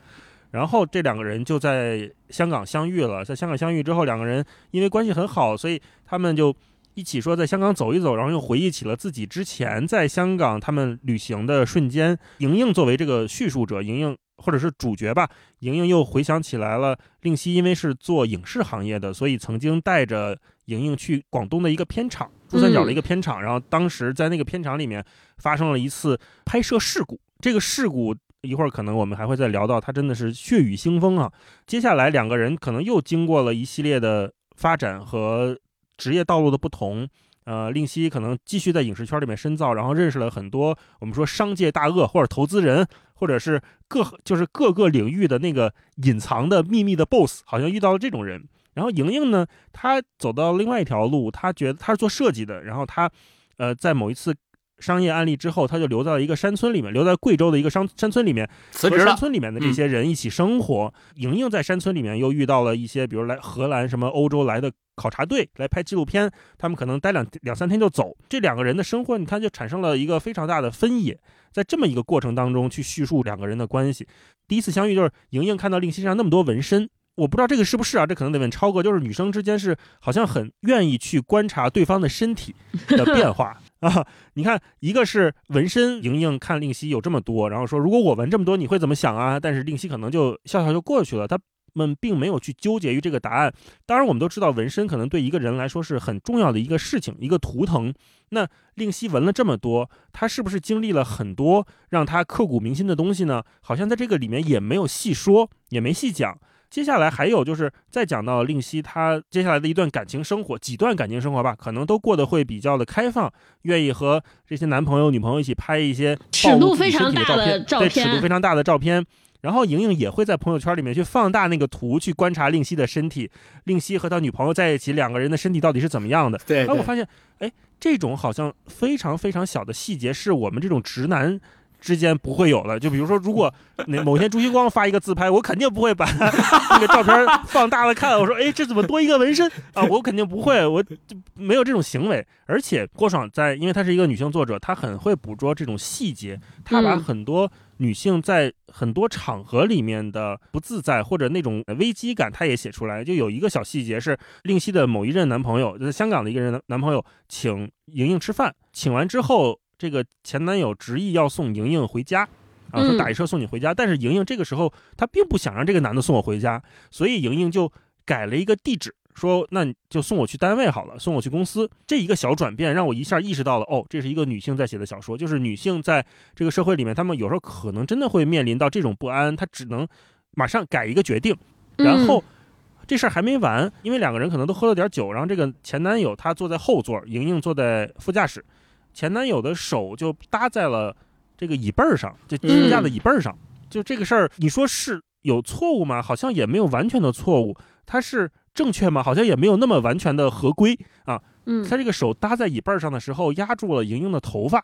然后这两个人就在香港相遇了，在香港相遇之后，两个人因为关系很好，所以他们就。一起说在香港走一走，然后又回忆起了自己之前在香港他们旅行的瞬间。莹莹作为这个叙述者，莹莹或者是主角吧，莹莹又回想起来了。令熙因为是做影视行业的，所以曾经带着莹莹去广东的一个片场，珠三角的一个片场。然后当时在那个片场里面发生了一次拍摄事故，这个事故一会儿可能我们还会再聊到，它真的是血雨腥风啊。接下来两个人可能又经过了一系列的发展和。职业道路的不同，呃，令熙可能继续在影视圈里面深造，然后认识了很多我们说商界大鳄或者投资人，或者是各就是各个领域的那个隐藏的秘密的 boss，好像遇到了这种人。然后莹莹呢，她走到另外一条路，她觉得她是做设计的，然后她，呃，在某一次商业案例之后，他就留在了一个山村里面，留在贵州的一个山山村里面，辞职了。山村里面的这些人一起生活。莹莹在山村里面又遇到了一些，比如来荷兰什么欧洲来的。考察队来拍纪录片，他们可能待两两三天就走。这两个人的生活，你看就产生了一个非常大的分野。在这么一个过程当中，去叙述两个人的关系。第一次相遇就是莹莹看到令熙上那么多纹身，我不知道这个是不是啊？这可能得问超哥。就是女生之间是好像很愿意去观察对方的身体的变化啊。你看，一个是纹身，莹莹看令熙有这么多，然后说如果我纹这么多，你会怎么想啊？但是令熙可能就笑笑就过去了。他。们并没有去纠结于这个答案。当然，我们都知道纹身可能对一个人来说是很重要的一个事情，一个图腾。那令熙纹了这么多，他是不是经历了很多让他刻骨铭心的东西呢？好像在这个里面也没有细说，也没细讲。接下来还有就是再讲到令熙他接下来的一段感情生活，几段感情生活吧，可能都过得会比较的开放，愿意和这些男朋友、女朋友一起拍一些尺度非常大的照片，对尺度非常大的照片。然后莹莹也会在朋友圈里面去放大那个图，去观察令熙的身体。令熙和他女朋友在一起，两个人的身体到底是怎么样的？对。哎，我发现，哎，这种好像非常非常小的细节，是我们这种直男之间不会有的。就比如说，如果那某天朱星光发一个自拍，我肯定不会把 那个照片放大了看。我说，哎，这怎么多一个纹身啊？我肯定不会，我没有这种行为。而且郭爽在，因为她是一个女性作者，她很会捕捉这种细节，她把很多。女性在很多场合里面的不自在或者那种危机感，她也写出来。就有一个小细节是，令熙的某一任男朋友，就是香港的一个人男朋友，请莹莹吃饭，请完之后，这个前男友执意要送莹莹回家，啊，说打一车送你回家。但是莹莹这个时候她并不想让这个男的送我回家，所以莹莹就改了一个地址，说那你就送我去单位好了，送我去公司。这一个小转变让我一下意识到了，哦，这是一个女性在写的小说，就是女性在这个社会里面，她们有时候可能真的会面临到这种不安，她只能马上改一个决定，然后。这事儿还没完，因为两个人可能都喝了点酒，然后这个前男友他坐在后座，莹莹坐在副驾驶，前男友的手就搭在了这个椅背上，就支架的椅背上。就这个事儿，你说是有错误吗？好像也没有完全的错误。他是正确吗？好像也没有那么完全的合规啊。嗯，他这个手搭在椅背上的时候，压住了莹莹的头发，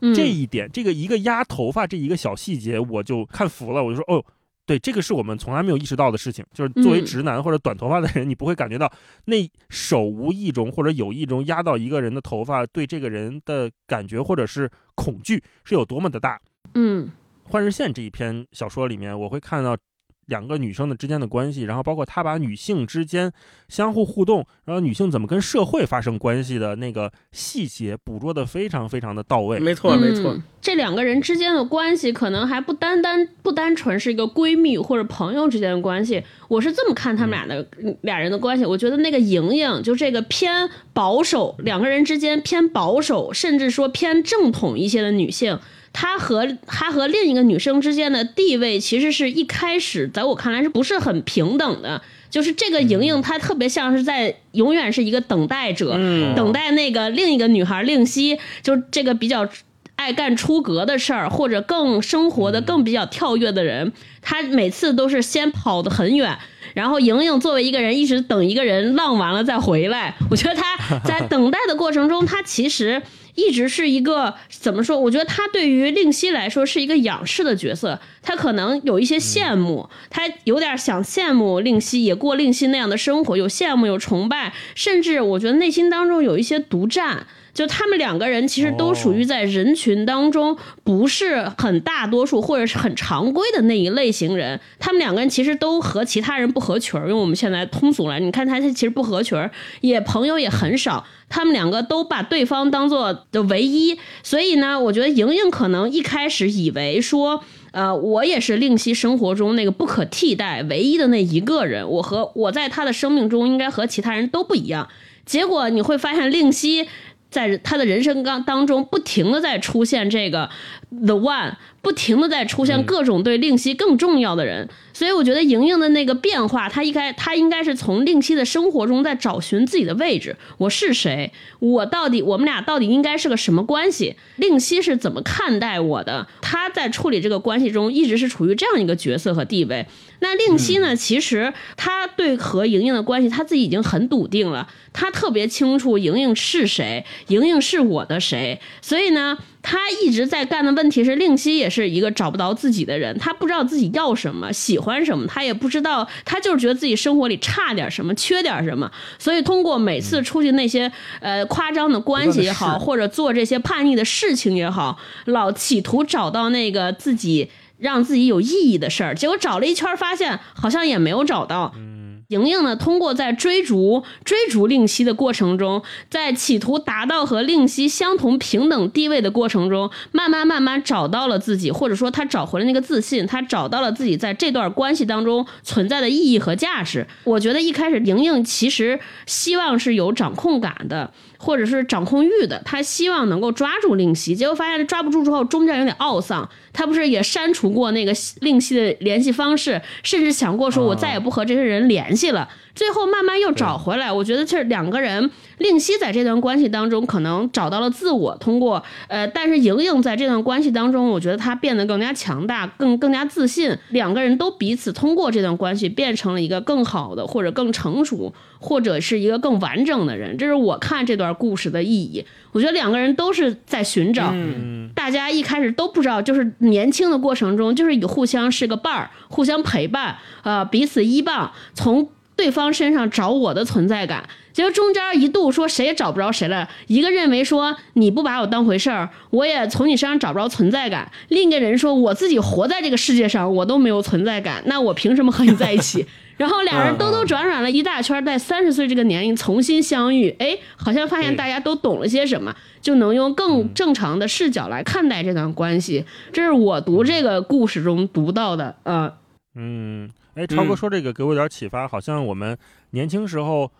嗯这一点，这个一个压头发这一个小细节，我就看服了。我就说，哦。对，这个是我们从来没有意识到的事情，就是作为直男或者短头发的人，你不会感觉到那手无意中或者有意中压到一个人的头发，对这个人的感觉或者是恐惧是有多么的大。嗯《幻日线》这一篇小说里面，我会看到两个女生的之间的关系，然后包括她把女性之间相互互动，然后女性怎么跟社会发生关系的那个细节捕捉的非常非常的到位。没错，没错。嗯这两个人之间的关系可能还不单单不单纯是一个闺蜜或者朋友之间的关系，我是这么看他们俩的、俩人的关系。我觉得那个莹莹就这个偏保守，两个人之间偏保守，甚至说偏正统一些的女性。她和她和另一个女生之间的地位，其实是一开始在我看来是不是很平等的？就是这个莹莹，她特别像是在永远是一个等待者，嗯等待那个另一个女孩令熙，就这个比较爱干出格的事儿，或者更生活的更比较跳跃的人，她每次都是先跑得很远。然后莹莹作为一个人，一直等一个人浪完了再回来。我觉得她在等待的过程中，她其实一直是一个怎么说？我觉得他对于令熙来说是一个仰视的角色，他可能有一些羡慕，他有点想羡慕令熙，也过令熙那样的生活，有羡慕，有崇拜，甚至我觉得内心当中有一些独占。就他们两个人其实都属于在人群当中不是很大多数或者是很常规的那一类型人。他们两个人其实都和其他人不合群儿，用我们现在通俗来，你看他他其实不合群儿，也朋友也很少。他们两个都把对方当做的唯一，所以呢，我觉得莹莹可能一开始以为说。呃，我也是令熙生活中那个不可替代、唯一的那一个人。我和我在他的生命中应该和其他人都不一样。结果你会发现，令熙在他的人生当当中不停的在出现这个 the one，不停的在出现各种对令熙更重要的人。所以我觉得莹莹的那个变化，她应该她应该是从令熙的生活中在找寻自己的位置。我是谁？我到底我们俩到底应该是个什么关系？令熙是怎么看待我的？她在处理这个关系中一直是处于这样一个角色和地位。那令熙呢？其实他对和莹莹的关系，他自己已经很笃定了，他特别清楚莹莹是谁，莹莹是我的谁。所以呢，他一直在干的问题是，令熙也是一个找不到自己的人，他不知道自己要什么，喜欢什么，他也不知道，他就是觉得自己生活里差点什么，缺点什么。所以通过每次出去那些呃夸张的关系也好，或者做这些叛逆的事情也好，老企图找到那个自己。让自己有意义的事儿，结果找了一圈，发现好像也没有找到。莹莹呢，通过在追逐追逐令熙的过程中，在企图达到和令熙相同平等地位的过程中，慢慢慢慢找到了自己，或者说她找回了那个自信，她找到了自己在这段关系当中存在的意义和价值。我觉得一开始莹莹其实希望是有掌控感的。或者是掌控欲的，他希望能够抓住令夕，结果发现抓不住之后，中间有点懊丧。他不是也删除过那个令夕的联系方式，甚至想过说我再也不和这些人联系了。最后慢慢又找回来，我觉得这两个人，令熙在这段关系当中可能找到了自我，通过呃，但是莹莹在这段关系当中，我觉得她变得更加强大，更更加自信。两个人都彼此通过这段关系变成了一个更好的，或者更成熟，或者是一个更完整的人。这是我看这段故事的意义。我觉得两个人都是在寻找，嗯大家一开始都不知道，就是年轻的过程中，就是以互相是个伴儿，互相陪伴，呃，彼此依傍，从对方身上找我的存在感。结果中间一度说谁也找不着谁了，一个认为说你不把我当回事儿，我也从你身上找不着存在感；另一个人说我自己活在这个世界上，我都没有存在感，那我凭什么和你在一起？然后俩人兜兜转转了一大圈，在三十岁这个年龄重新相遇，哎，好像发现大家都懂了些什么，就能用更正常的视角来看待这段关系。这是我读这个故事中读到的，呃，嗯，哎，超哥嗯。说这个给我点启发，好像我们年轻时候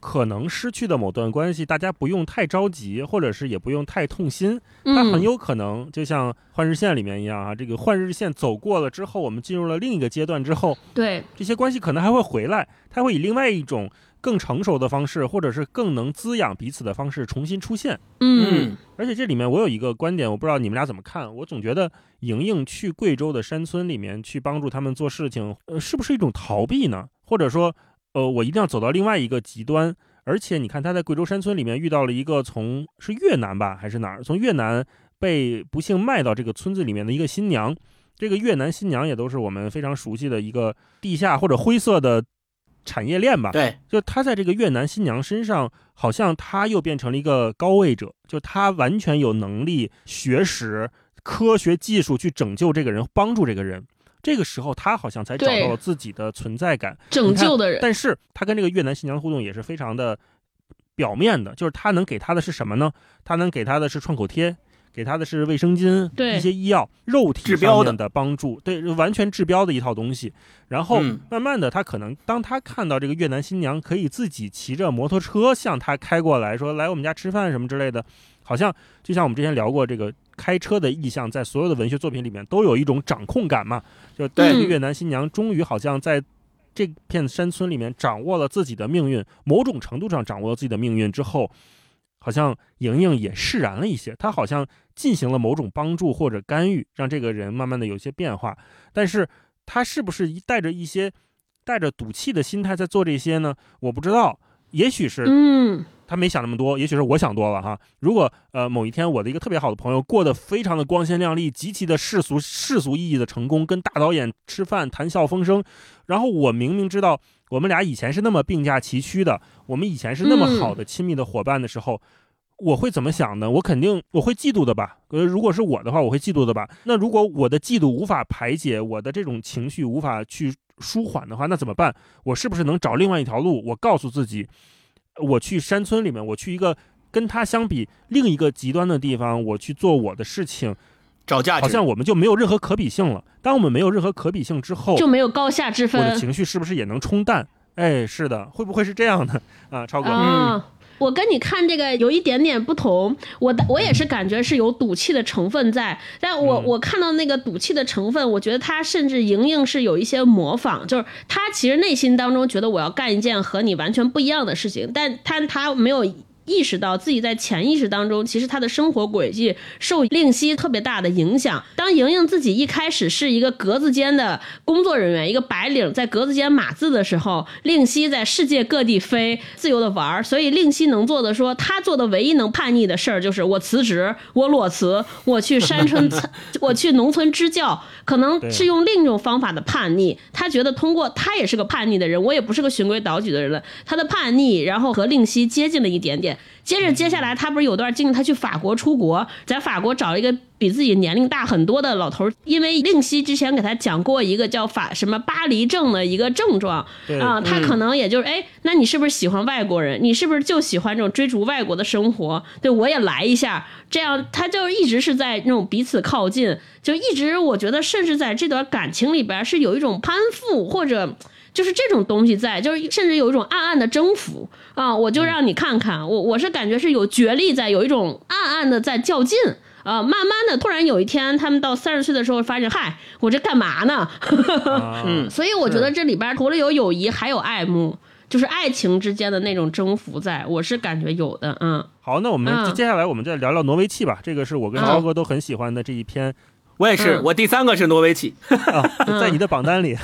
可能失去的某段关系，大家不用太着急，或者是也不用太痛心，它很嗯，有可能就像换日线里面一样啊，这个换日线走过了之后，我们进入了另一个阶段之后，对，这些关系可能还会回来，它会以另外一种更成熟的方式，或者是更能滋养彼此的方式重新出现。嗯，而且这里面我有一个观点，我不知道你们俩怎么看。我总觉得莹莹去贵州的山村里面去帮助他们做事情，呃，是不是一种逃避呢？或者说，呃，我一定要走到另外一个极端？而且你看他在贵州山村里面遇到了一个从是越南吧还是哪儿，从越南被不幸卖到这个村子里面的一个新娘。这个越南新娘也都是我们非常熟悉的一个地下或者灰色的产业链吧。对，就他在这个越南新娘身上，好像他又变成了一个高位者，就他完全有能力、学识、科学技术去拯救这个人，帮助这个人。这个时候，他好像才找到了自己的存在感。拯救的人，但是他跟这个越南新娘的互动也是非常的表面的，就是他能给他的是什么呢？他能给他的是创口贴，给他的是卫生巾，对。一些医药、肉体治标的。上面的帮助，对，完全治标的一套东西。然后嗯。慢慢的，他可能当他看到这个越南新娘可以自己骑着摩托车向他开过来，说来我们家吃饭什么之类的，好像就像我们之前聊过这个开车的意象，在所有的文学作品里面都有一种掌控感嘛。就对。这个越南新娘终于好像在这片山村里面掌握了自己的命运，某种程度上掌握了自己的命运之后，好像莹莹也释然了一些，她好像进行了某种帮助或者干预，让这个人慢慢的有一些变化。但是他是不是一带着一些带着赌气的心态在做这些呢？我不知道，也许是嗯，他没想那么多，也许是我想多了哈。如果呃某一天我的一个特别好的朋友过得非常的光鲜亮丽，极其的世俗世俗意义的成功，跟大导演吃饭谈笑风生，然后我明明知道我们俩以前是那么并驾齐驱的，我们以前是那么好的亲密的伙伴的时候。我会怎么想呢？我肯定我会嫉妒的吧。呃，如果是我的话，我会嫉妒的吧。那如果我的嫉妒无法排解，我的这种情绪无法去舒缓的话，那怎么办？我是不是能找另外一条路？我告诉自己，我去山村里面，我去一个跟他相比另一个极端的地方，我去做我的事情，找价值，好像我们就没有任何可比性了。当我们没有任何可比性之后，就没有高下之分我的情绪是不是也能冲淡？哎，是的，会不会是这样的啊？超哥，啊。我跟你看这个有一点点不同，我的我也是感觉是有赌气的成分在，但我、嗯我看到那个赌气的成分，我觉得他甚至莹莹是有一些模仿，就是他其实内心当中觉得我要干一件和你完全不一样的事情，但他他没有。意识到自己在潜意识当中，其实他的生活轨迹受令熙特别大的影响。当莹莹自己一开始是一个格子间的工作人员，一个白领，在格子间码字的时候，令熙在世界各地飞，自由的玩儿。所以令熙能做的说，他做的唯一能叛逆的事儿就是我辞职，我裸辞，我去山村，我去农村支教，可能是用另一种方法的叛逆。他觉得通过他也是个叛逆的人，我也不是个循规蹈矩的人了。他的叛逆，然后和令熙接近了一点点。接着接下来，他不是有段经历，他去法国出国，在法国找一个比自己年龄大很多的老头儿，因为令熙之前给他讲过一个叫法什么巴黎症的一个症状对啊，他嗯可能也就是哎，那你是不是喜欢外国人？你是不是就喜欢这种追逐外国的生活？对我也来一下，这样他就一直是在那种彼此靠近，就一直我觉得甚至在这段感情里边是有一种攀附或者。就是这种东西在，就是甚至有一种暗暗的征服啊！我就让你看看，我我是感觉是有角力在，有一种暗暗的在较劲啊。慢慢的，突然有一天，他们到三十岁的时候，发现，嗨，我这干嘛呢？啊嗯所以我觉得这里边除了有友谊，还有爱慕，就是爱情之间的那种征服在，我是感觉有的，嗯。好，那我们嗯接下来我们再聊聊挪威气吧。这个是我跟嗯超哥都很喜欢的这一篇我也是，嗯我第三个是挪威气，啊，在你的榜单里。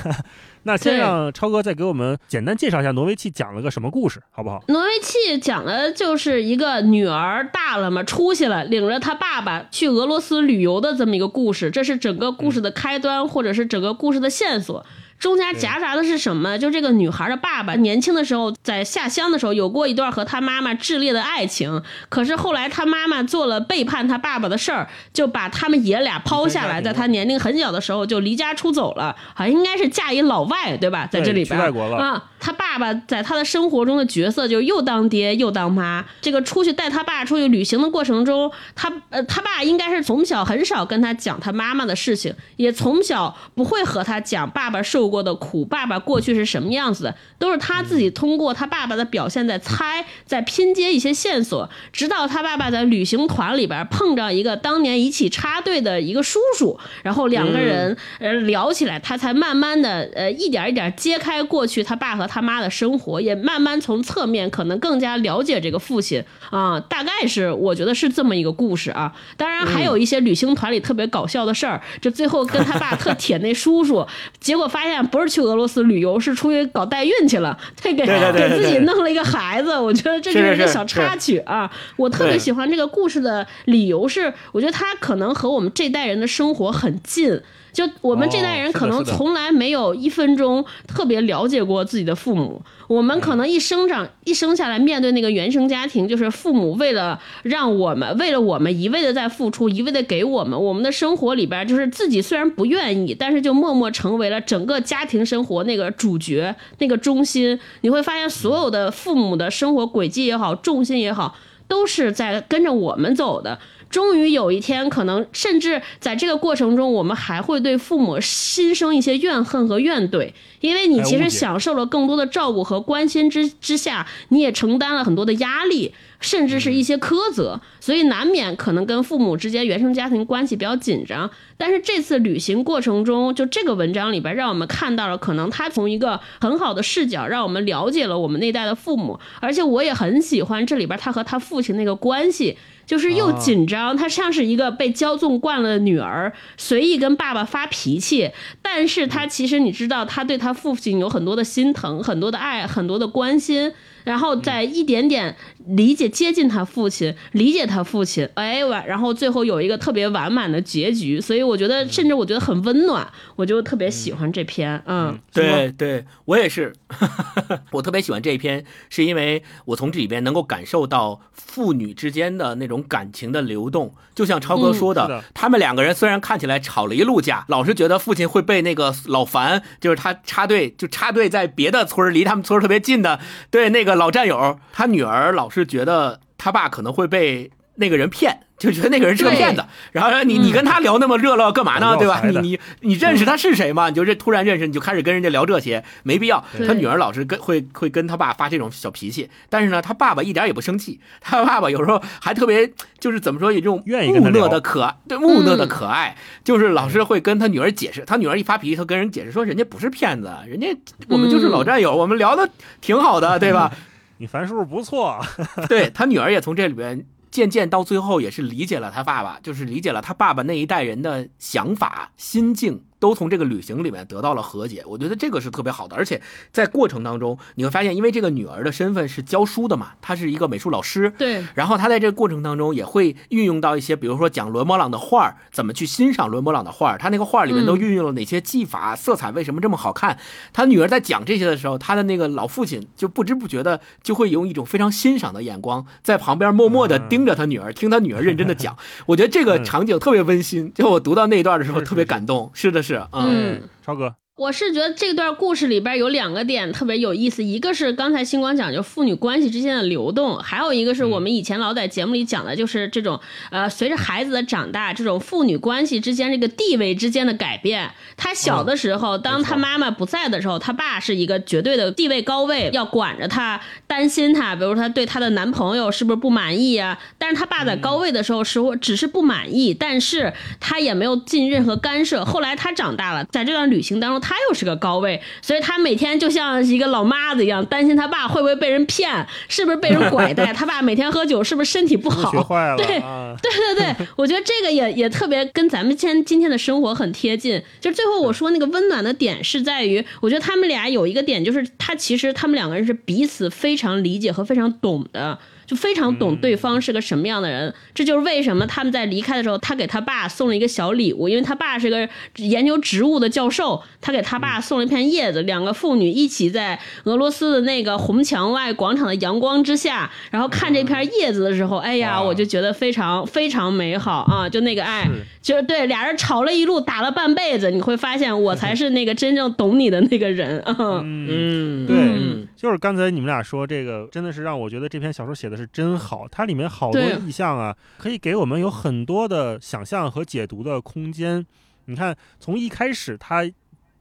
那先让超哥再给我们简单介绍一下挪威气讲了个什么故事，好不好？挪威气讲的就是一个女儿大了嘛，出息了，领着她爸爸去俄罗斯旅游的这么一个故事，这是整个故事的开端，或者是整个故事的线索。中间夹杂的是什么？就这个女孩的爸爸年轻的时候在下乡的时候有过一段和他妈妈炽烈的爱情，可是后来他妈妈做了背叛他爸爸的事儿，就把他们爷俩抛下来，在他年龄很小的时候就离家出走了，好像应该是嫁一老外，对吧？在这里边啊。他爸爸在他的生活中的角色就又当爹又当妈。这个出去带他爸出去旅行的过程中，他呃他爸应该是从小很少跟他讲他妈妈的事情，也从小不会和他讲爸爸受过的苦，爸爸过去是什么样子的，都是他自己通过他爸爸的表现在猜，在拼接一些线索，直到他爸爸在旅行团里边碰着一个当年一起插队的一个叔叔，然后两个人呃聊起来，他才慢慢的呃一点一点揭开过去他爸和他妈的生活，也慢慢从侧面可能更加了解这个父亲啊，大概是我觉得是这么一个故事啊。当然还有一些旅行团里特别搞笑的事儿，就最后跟他爸特铁那叔叔，结果发现不是去俄罗斯旅游，是出去搞代孕去了，他给对对对给自己弄了一个孩子，我觉得这就是一个小插曲啊。我特别喜欢这个故事的理由是，我觉得他可能和我们这代人的生活很近。就我们这代人可能从来没有一分钟特别了解过自己的父母，我们可能一生长一生下来面对那个原生家庭，就是父母为了让我们为了我们一味的在付出，一味的给我们，我们的生活里边就是自己虽然不愿意，但是就默默成为了整个家庭生活那个主角那个中心。你会发现所有的父母的生活轨迹也好，重心也好，都是在跟着我们走的。终于有一天，可能甚至在这个过程中，我们还会对父母心生一些怨恨和怨怼，因为你其实享受了更多的照顾和关心之之下，你也承担了很多的压力，甚至是一些苛责，所以难免可能跟父母之间原生家庭关系比较紧张。但是这次旅行过程中，就这个文章里边，让我们看到了可能他从一个很好的视角，让我们了解了我们那代的父母，而且我也很喜欢这里边他和他父亲那个关系。就是又啊紧张，她像是一个被骄纵惯了的女儿，随意跟爸爸发脾气。但是她其实你知道，她对她父亲有很多的心疼、很多的爱、很多的关心，然后再一点点理解、接近他父亲，理解他父亲，哎完，然后最后有一个特别完满的结局。所以我觉得，甚至我觉得很温暖，我就特别喜欢这篇。嗯，对对，我也是，我特别喜欢这一篇，是因为我从这里边能够感受到父女之间的那种感情的流动。就像超哥嗯说的，他们两个人虽然看起来吵了一路架，老是觉得父亲会被那个老樊，就是他插队，就插队在别的村儿离他们村儿特别近的，对那个老战友，他女儿老是觉得他爸可能会被那个人骗。就觉得那个人是个骗子，然后说你你跟他聊那么热闹干嘛呢？对吧？你你你认识他是谁吗？你就这突然认识，你就开始跟人家聊这些，没必要。他女儿老是跟会会跟他爸发这种小脾气，但是呢，他爸爸一点也不生气，他爸爸有时候还特别就是怎么说，有这种木讷愿意跟他聊的可爱，对木讷的嗯可爱，就是老是会跟他女儿解释。他女儿一发脾气，他跟人解释说，人家不是骗子，人家我们就是老战友，我们聊的挺好的，对吧？你樊叔叔不错，对他女儿也从这里边渐渐到最后也是理解了他爸爸，就是理解了他爸爸那一代人的想法、心境，都从这个旅行里面得到了和解。我觉得这个是特别好的，而且在过程当中你会发现，因为这个女儿的身份是教书的嘛，她是一个美术老师，对，然后她在这个过程当中也会运用到一些，比如说讲伦勃朗的画儿，怎么去欣赏伦勃朗的画儿，他那个画儿里面都运用了哪些技法，色彩为什么这么好看？他女儿在讲这些的时候，他的那个老父亲就不知不觉的就会用一种非常欣赏的眼光，在旁边默默的盯着他女儿，听他女儿认真的讲。我觉得这个场景特别温馨，就我读到那一段的时候特别感动。是的是，嗯嗯。超哥，我是觉得这段故事里边有两个点特别有意思，一个是刚才星光讲就父女关系之间的流动，还有一个是我们以前老在节目里讲的，就是这种呃随着孩子的长大，这种父女关系之间这个地位之间的改变。他小的时候，当他妈妈不在的时候，他爸是一个绝对的地位高位，要管着他，担心他，比如他对他的男朋友是不是不满意啊？但是他爸在高位的时候是只是不满意，但是他也没有进任何干涉。后来他长大了，在这段旅行当中，他又是个高位，所以他每天就像一个老妈子一样，担心他爸会不会被人骗，是不是被人拐带，他爸每天喝酒是不是身体不好？学坏了对啊，对对对，我觉得这个也也特别跟咱们今今天的生活很贴近。就最后我说那个温暖的点是在于，我觉得他们俩有一个点，就是他其实他们两个人是彼此非常理解和非常懂的。就非常懂对方是个什么样的人，这就是为什么他们在离开的时候，他给他爸送了一个小礼物，因为他爸是个研究植物的教授，他给他爸送了一片叶子，两个妇女一起在俄罗斯的那个红墙外广场的阳光之下，然后看这片叶子的时候，哎呀，我就觉得非常非常美好啊！就那个爱，就是对俩人吵了一路，打了半辈子，你会发现我才 是那个真正懂你的那个人。啊。嗯，对嗯。就是刚才你们俩说这个，真的是让我觉得这篇小说写的是真好。它里面好多意象啊，可以给我们有很多的想象和解读的空间。你看，从一开始他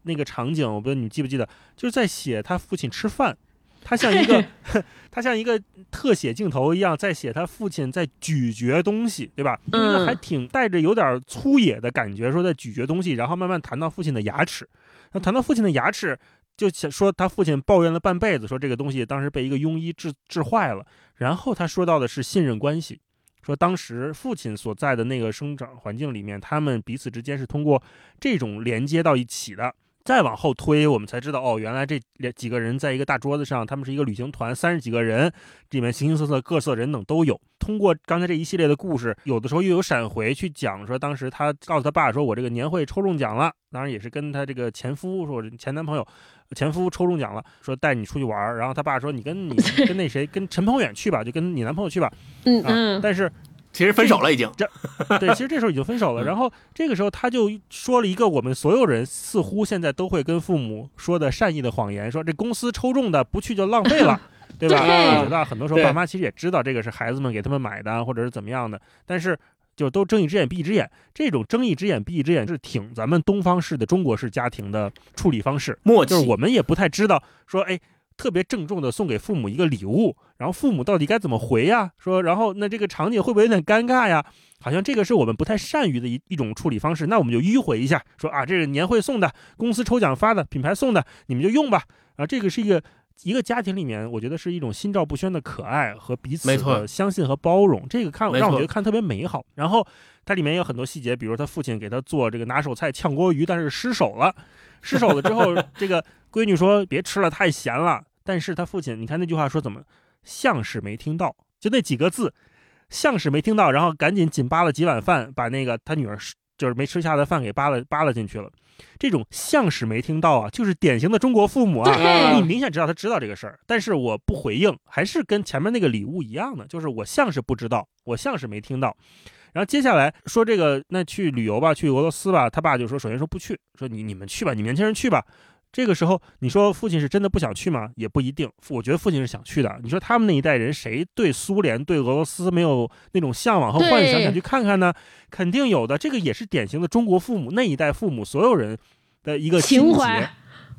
那个场景，我不知道你记不记得，就是在写他父亲吃饭，他像一个 他像一个特写镜头一样，在写他父亲在咀嚼东西，对吧？嗯还挺带着有点粗野的感觉，说在咀嚼东西，然后慢慢谈到父亲的牙齿，然后谈到父亲的牙齿。就说他父亲抱怨了半辈子，说这个东西当时被一个庸医治治坏了。然后他说到的是信任关系，说当时父亲所在的那个生长环境里面，他们彼此之间是通过这种连接到一起的。再往后推，我们才知道哦，原来这两几个人在一个大桌子上，他们是一个旅行团，三十几个人，里面形形色色、各色人等都有。通过刚才这一系列的故事，有的时候又有闪回去讲说，当时他告诉他爸说：“我这个年会抽中奖了。”当然也是跟他这个前夫说，我前男朋友、前夫抽中奖了，说带你出去玩儿。然后他爸说：“你跟你 跟那谁，跟陈鹏远去吧，就跟你男朋友去吧。”啊，嗯嗯，但是其实分手了已经。这对，其实这时候已经分手了。嗯 然后这个时候他就说了一个我们所有人似乎现在都会跟父母说的善意的谎言，说这公司抽中的不去就浪费了。对吧？对我觉得很多时候爸妈其实也知道这个是孩子们给他们买的，或者是怎么样的，但是就都睁一只眼闭一只眼。这种睁一只眼闭一只眼是挺咱们东方式的中国式家庭的处理方式。默契，就是我们也不太知道说，哎，特别郑重的送给父母一个礼物，然后父母到底该怎么回呀？说，然后那这个场景会不会有点尴尬呀？好像这个是我们不太善于的一一种处理方式。那我们就迂回一下，说啊，这是年会送的，公司抽奖发的，品牌送的，你们就用吧。啊，这个是一个。一个家庭里面，我觉得是一种心照不宣的可爱和彼此的相信和包容，这个看让我觉得看特别美好。然后它里面有很多细节，比如他父亲给他做这个拿手菜炝锅鱼，但是失手了，失手了之后，这个闺女说别吃了，太咸了。但是他父亲，你看那句话说怎么，像是没听到，就那几个字，像是没听到，然后赶紧紧扒了几碗饭，把那个他女儿就是没吃下的饭给扒了扒了进去了。这种像是没听到啊，就是典型的中国父母啊，你明显知道他知道这个事儿，但是我不回应，还是跟前面那个礼物一样的，就是我像是不知道，我像是没听到。然后接下来说这个，那去旅游吧，去俄罗斯吧，他爸就说，首先说不去，说你你们去吧，你年轻人去吧。这个时候，你说父亲是真的不想去吗？也不一定。我觉得父亲是想去的。你说他们那一代人，谁对苏联、对俄罗斯没有那种向往和幻想，对想去看看呢？肯定有的。这个也是典型的中国父母那一代父母所有人的一个情怀。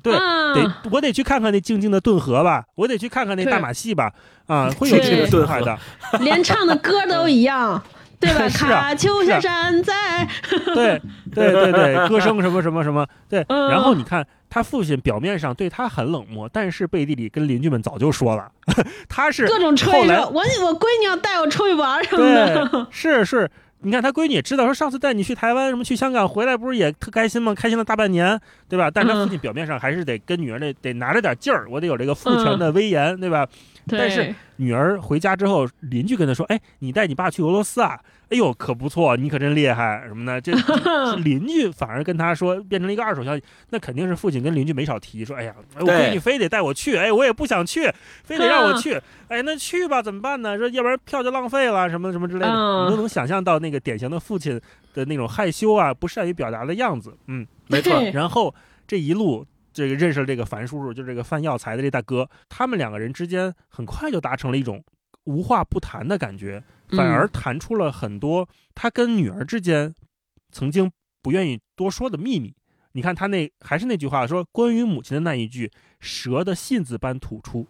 对啊得我得去看看那静静的顿河吧，我得去看看那大马戏吧，啊，会有这个顿河的。连唱的歌都一样，对吧？卡秋莎山在，对对对对，歌声什么什么什么，对。嗯然后你看他父亲表面上对他很冷漠，但是背地里跟邻居们早就说了，他是各种吹后来说，我我闺女要带我出去玩什么的。是是。你看他闺女也知道，说上次带你去台湾，什么去香港回来，不是也特开心吗？开心了大半年，对吧？但是他父亲表面上还是得跟女儿得得拿着点劲儿，我得有这个父权的威严，对吧？但是，女儿回家之后，邻居跟她说：“哎，你带你爸去俄罗斯啊？哎呦，可不错，你可真厉害什么的。这”这 邻居反而跟他说，变成了一个二手消息。那肯定是父亲跟邻居没少提，说：“哎呀，我对闺女非得带我去，哎，我也不想去，非得让我去。哎，那去吧，怎么办呢？说要不然票就浪费了，什么什么之类的。嗯你都能想象到那个典型的父亲的那种害羞啊，不善于表达的样子。嗯，没错，然后这一路这个认识了这个樊叔叔，就是这个贩药材的这大哥，他们两个人之间很快就达成了一种无话不谈的感觉，反而谈出了很多他跟女儿之间曾经不愿意多说的秘密。你看他那还是那句话，说关于母亲的那一句“蛇的信子般吐出”，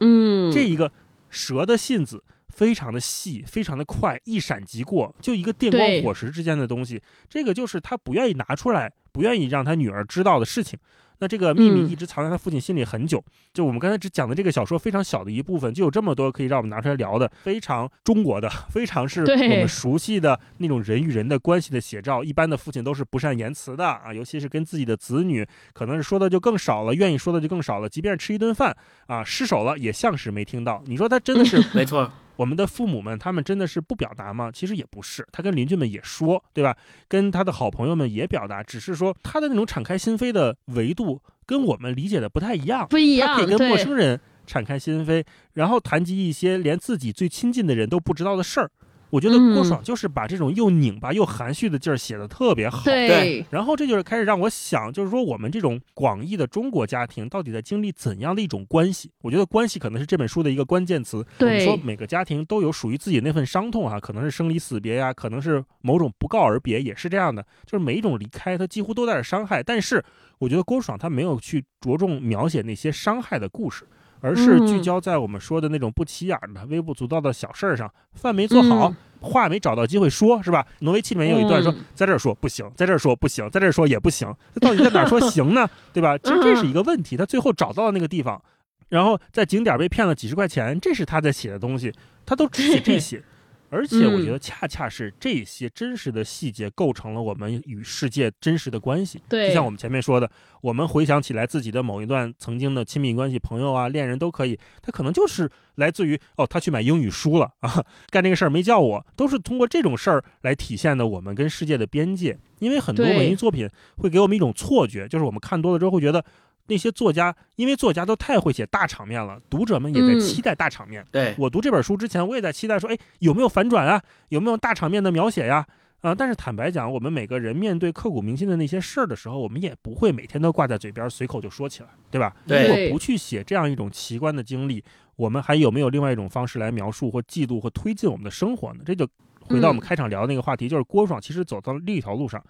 嗯，这一个蛇的信子非常的细，非常的快，一闪即过，就一个电光火石之间的东西。这个就是他不愿意拿出来，不愿意让他女儿知道的事情。那这个秘密嗯一直藏在他父亲心里很久。就我们刚才只讲的这个小说非常小的一部分，就有这么多可以让我们拿出来聊的，非常中国的，非常是我们熟悉的那种人与人的关系的写照。一般的父亲都是不善言辞的啊，尤其是跟自己的子女，可能是说的就更少了，愿意说的就更少了。即便是吃一顿饭啊，失手了也像是没听到。你说他真的是没错，我们的父母们，他们真的是不表达吗？其实也不是，他跟邻居们也说，对吧？跟他的好朋友们也表达，只是说他的那种敞开心扉的维度跟我们理解的不太一样。不一样，他可以跟陌，生人敞开心扉，然后谈及一些连自己最亲近的人都不知道的事儿。我觉得郭嗯爽就是把这种又拧巴又含蓄的劲儿写的特别好。对，然后这就是开始让我想，就是说我们这种广义的中国家庭到底在经历怎样的一种关系？我觉得关系可能是这本书的一个关键词。我们对说每个家庭都有属于自己那份伤痛啊，可能是生离死别呀、可能是某种不告而别，也是这样的。就是每一种离开，它几乎都带着伤害。但是我觉得郭爽他没有去着重描写那些伤害的故事。而是聚嗯焦在我们说的那种不起眼的、微不足道的小事儿上，饭没做好，嗯话没找到机会说，是吧？挪威七里面有一段说，嗯在这儿说不行，在这儿说不行，在这儿说也不行，这到底在哪儿说行呢？对吧？其实这是一个问题。他最后找到了那个地方，然后在景点被骗了几十块钱，这是他在写的东西，他都只写这些。而且我觉得恰恰是这些真实的细节构成了我们与世界真实的关系。对就像我们前面说的，我们回想起来自己的某一段曾经的亲密关系，朋友啊、恋人都可以，他可能就是来自于哦，他去买英语书了啊，干这个事儿没叫我，都是通过这种事儿来体现的我们跟世界的边界。因为很多文艺作品会给我们一种错觉，就是我们看多了之后会觉得。那些作家，因为作家都太会写大场面了，读者们也在嗯期待大场面。对，我读这本书之前，我也在期待说，哎，有没有反转啊？有没有大场面的描写呀？啊、但是坦白讲，我们每个人面对刻骨铭心的那些事儿的时候，我们也不会每天都挂在嘴边，随口就说起来，对吧？对如果不去写这样一种奇观的经历，我们还有没有另外一种方式来描述或记录或推进我们的生活呢？这就回到我们嗯开场聊的那个话题，就是郭爽其实走到了另一条路上。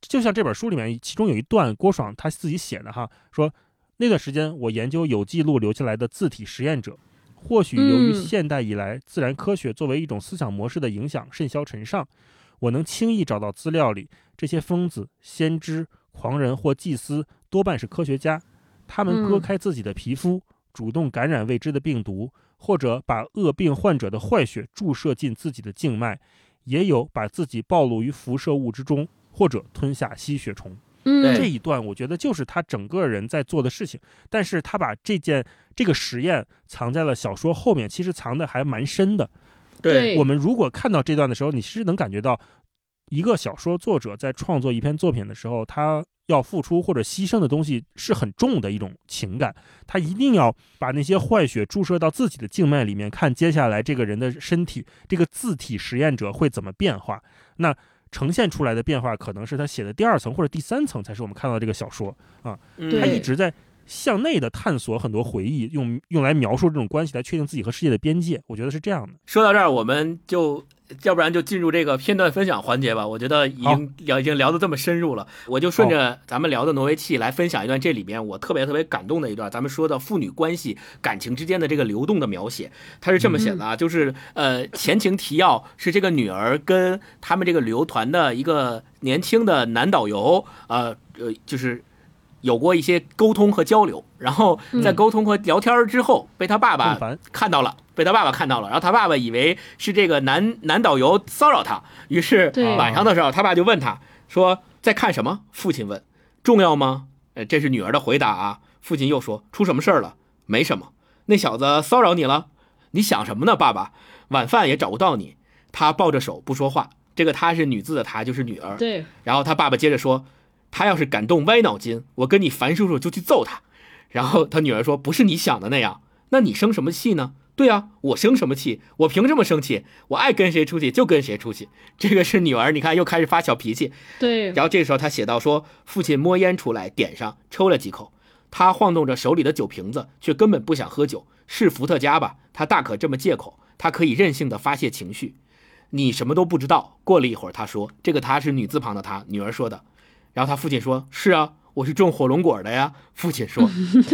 就像这本书里面，其中有一段郭爽他自己写的哈，说那段时间我研究有记录留下来的字体实验者，或许由于嗯现代以来自然科学作为一种思想模式的影响甚嚣尘上，我能轻易找到资料里这些疯子、先知、狂人或祭司多半是科学家，他们割嗯开自己的皮肤，主动感染未知的病毒，或者把恶病患者的坏血注射进自己的静脉，也有把自己暴露于辐射物之中，或者吞下吸血虫。嗯，这一段我觉得就是他整个人在做的事情，但是他把这件这个实验藏在了小说后面，其实藏的还蛮深的。对。我们如果看到这段的时候，你其实能感觉到，一个小说作者在创作一篇作品的时候，他要付出或者牺牲的东西是很重的一种情感，他一定要把那些坏血注射到自己的静脉里面，看接下来这个人的身体，这个字体实验者会怎么变化。那呈现出来的变化，可能是他写的第二层或者第三层，才是我们看到这个小说。啊他一直在向内的探索很多回忆，用用来描述这种关系，来确定自己和世界的边界。我觉得是这样的。说到这儿，我们就要不然就进入这个片段分享环节吧。我觉得已经聊已经聊得这么深入了，我就顺着咱们聊的挪威气来分享一段这里面我特别特别感动的一段。咱们说的父女关系、感情之间的这个流动的描写，他是这么写的啊，就是呃前情提要是这个女儿跟他们这个旅游团的一个年轻的男导游，呃呃就是。有过一些沟通和交流，然后在沟通和聊天之后，被他爸爸，看到了，被他爸爸看到了，然后他爸爸以为是这个男男导游骚扰他，于是晚上的时候，他爸就问他说在看什么？父亲问，重要吗？呃，这是女儿的回答啊。父亲又说出什么事儿了？没什么，那小子骚扰你了？你想什么呢，爸爸？晚饭也找不到你。他抱着手不说话，这个他是女字的他，就是女儿。对，然后他爸爸接着说：“他要是敢动歪脑筋，我跟你樊叔叔就去揍他。”然后他女儿说：“不是你想的那样，那你生什么气呢？”对啊，我生什么气？我凭什么生气？我爱跟谁出去就跟谁出去。这个是女儿，你看又开始发小脾气。对，然后这时候他写到说，父亲摸烟出来，点上，抽了几口。他晃动着手里的酒瓶子，却根本不想喝酒。是伏特加吧？他大可这么借口，他可以任性的发泄情绪。你什么都不知道。过了一会儿，他说：“这个他是女字旁的他。”女儿说的。然后他父亲说：“是啊，我是种火龙果的呀。”父亲说：“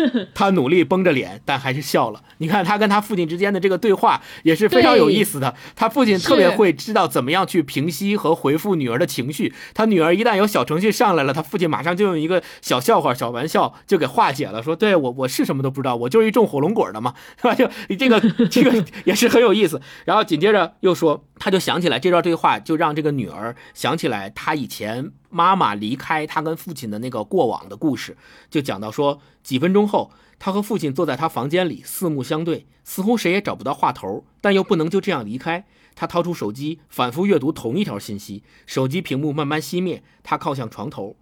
他努力绷着脸，但还是笑了。你看他跟他父亲之间的这个对话也是非常有意思的。他父亲特别会知道怎么样去平息和回复女儿的情绪。他女儿一旦有小程序上来了，他父亲马上就用一个小笑话、小玩笑就给化解了，说：“对我我是什么都不知道，我就是一种火龙果的嘛，是吧？”就这个这个也是很有意思。然后紧接着又说，他就想起来这段对话，就让这个女儿想起来他以前妈妈离开他跟父亲的那个过往的故事，就讲到说，几分钟后，他和父亲坐在他房间里，四目相对，似乎谁也找不到话头，但又不能就这样离开。他掏出手机，反复阅读同一条信息，手机屏幕慢慢熄灭，他靠向床头。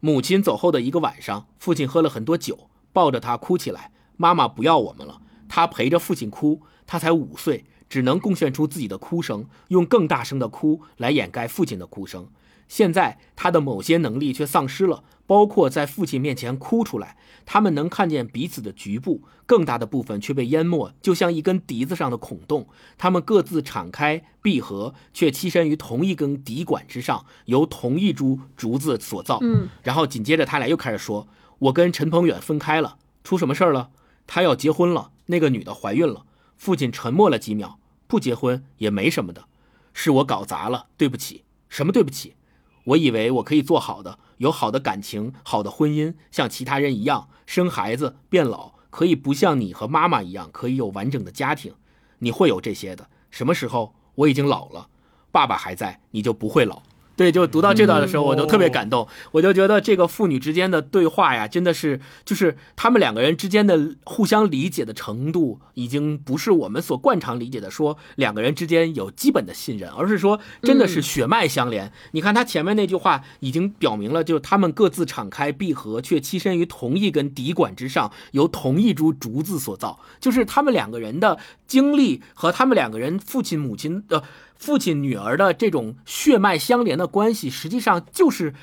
母亲走后的一个晚上，父亲喝了很多酒，抱着他哭起来。妈妈不要我们了，他陪着父亲哭。他才五岁，只能贡献出自己的哭声，用更大声的哭来掩盖父亲的哭声。现在他的某些能力却丧失了，包括在父亲面前哭出来。他们能看见彼此的局部，更大的部分却被淹没，就像一根笛子上的孔洞。他们各自敞开闭合，却栖身于同一根笛管之上，由同一株竹子所造。嗯，然后紧接着他俩又开始说：“我跟陈鹏远分开了，出什么事儿了？他要结婚了，那个女的怀孕了。”父亲沉默了几秒，不结婚也没什么的，是我搞砸了，对不起。什么对不起？我以为我可以做好的，有好的感情，好的婚姻，像其他人一样生孩子、变老，可以不像你和妈妈一样，可以有完整的家庭。你会有这些的。什么时候我已经老了，爸爸还在，你就不会老。对，就读到这段的时候，我都特别感动。我就觉得这个父女之间的对话呀，真的是，就是他们两个人之间的互相理解的程度，已经不是我们所惯常理解的说两个人之间有基本的信任，而是说真的是血脉相连。你看他前面那句话已经表明了，就是他们各自敞开闭合，却栖身于同一根笛管之上，由同一株竹子所造。就是他们两个人的经历和他们两个人父亲母亲的。父亲女儿的这种血脉相连的关系，实际上就是，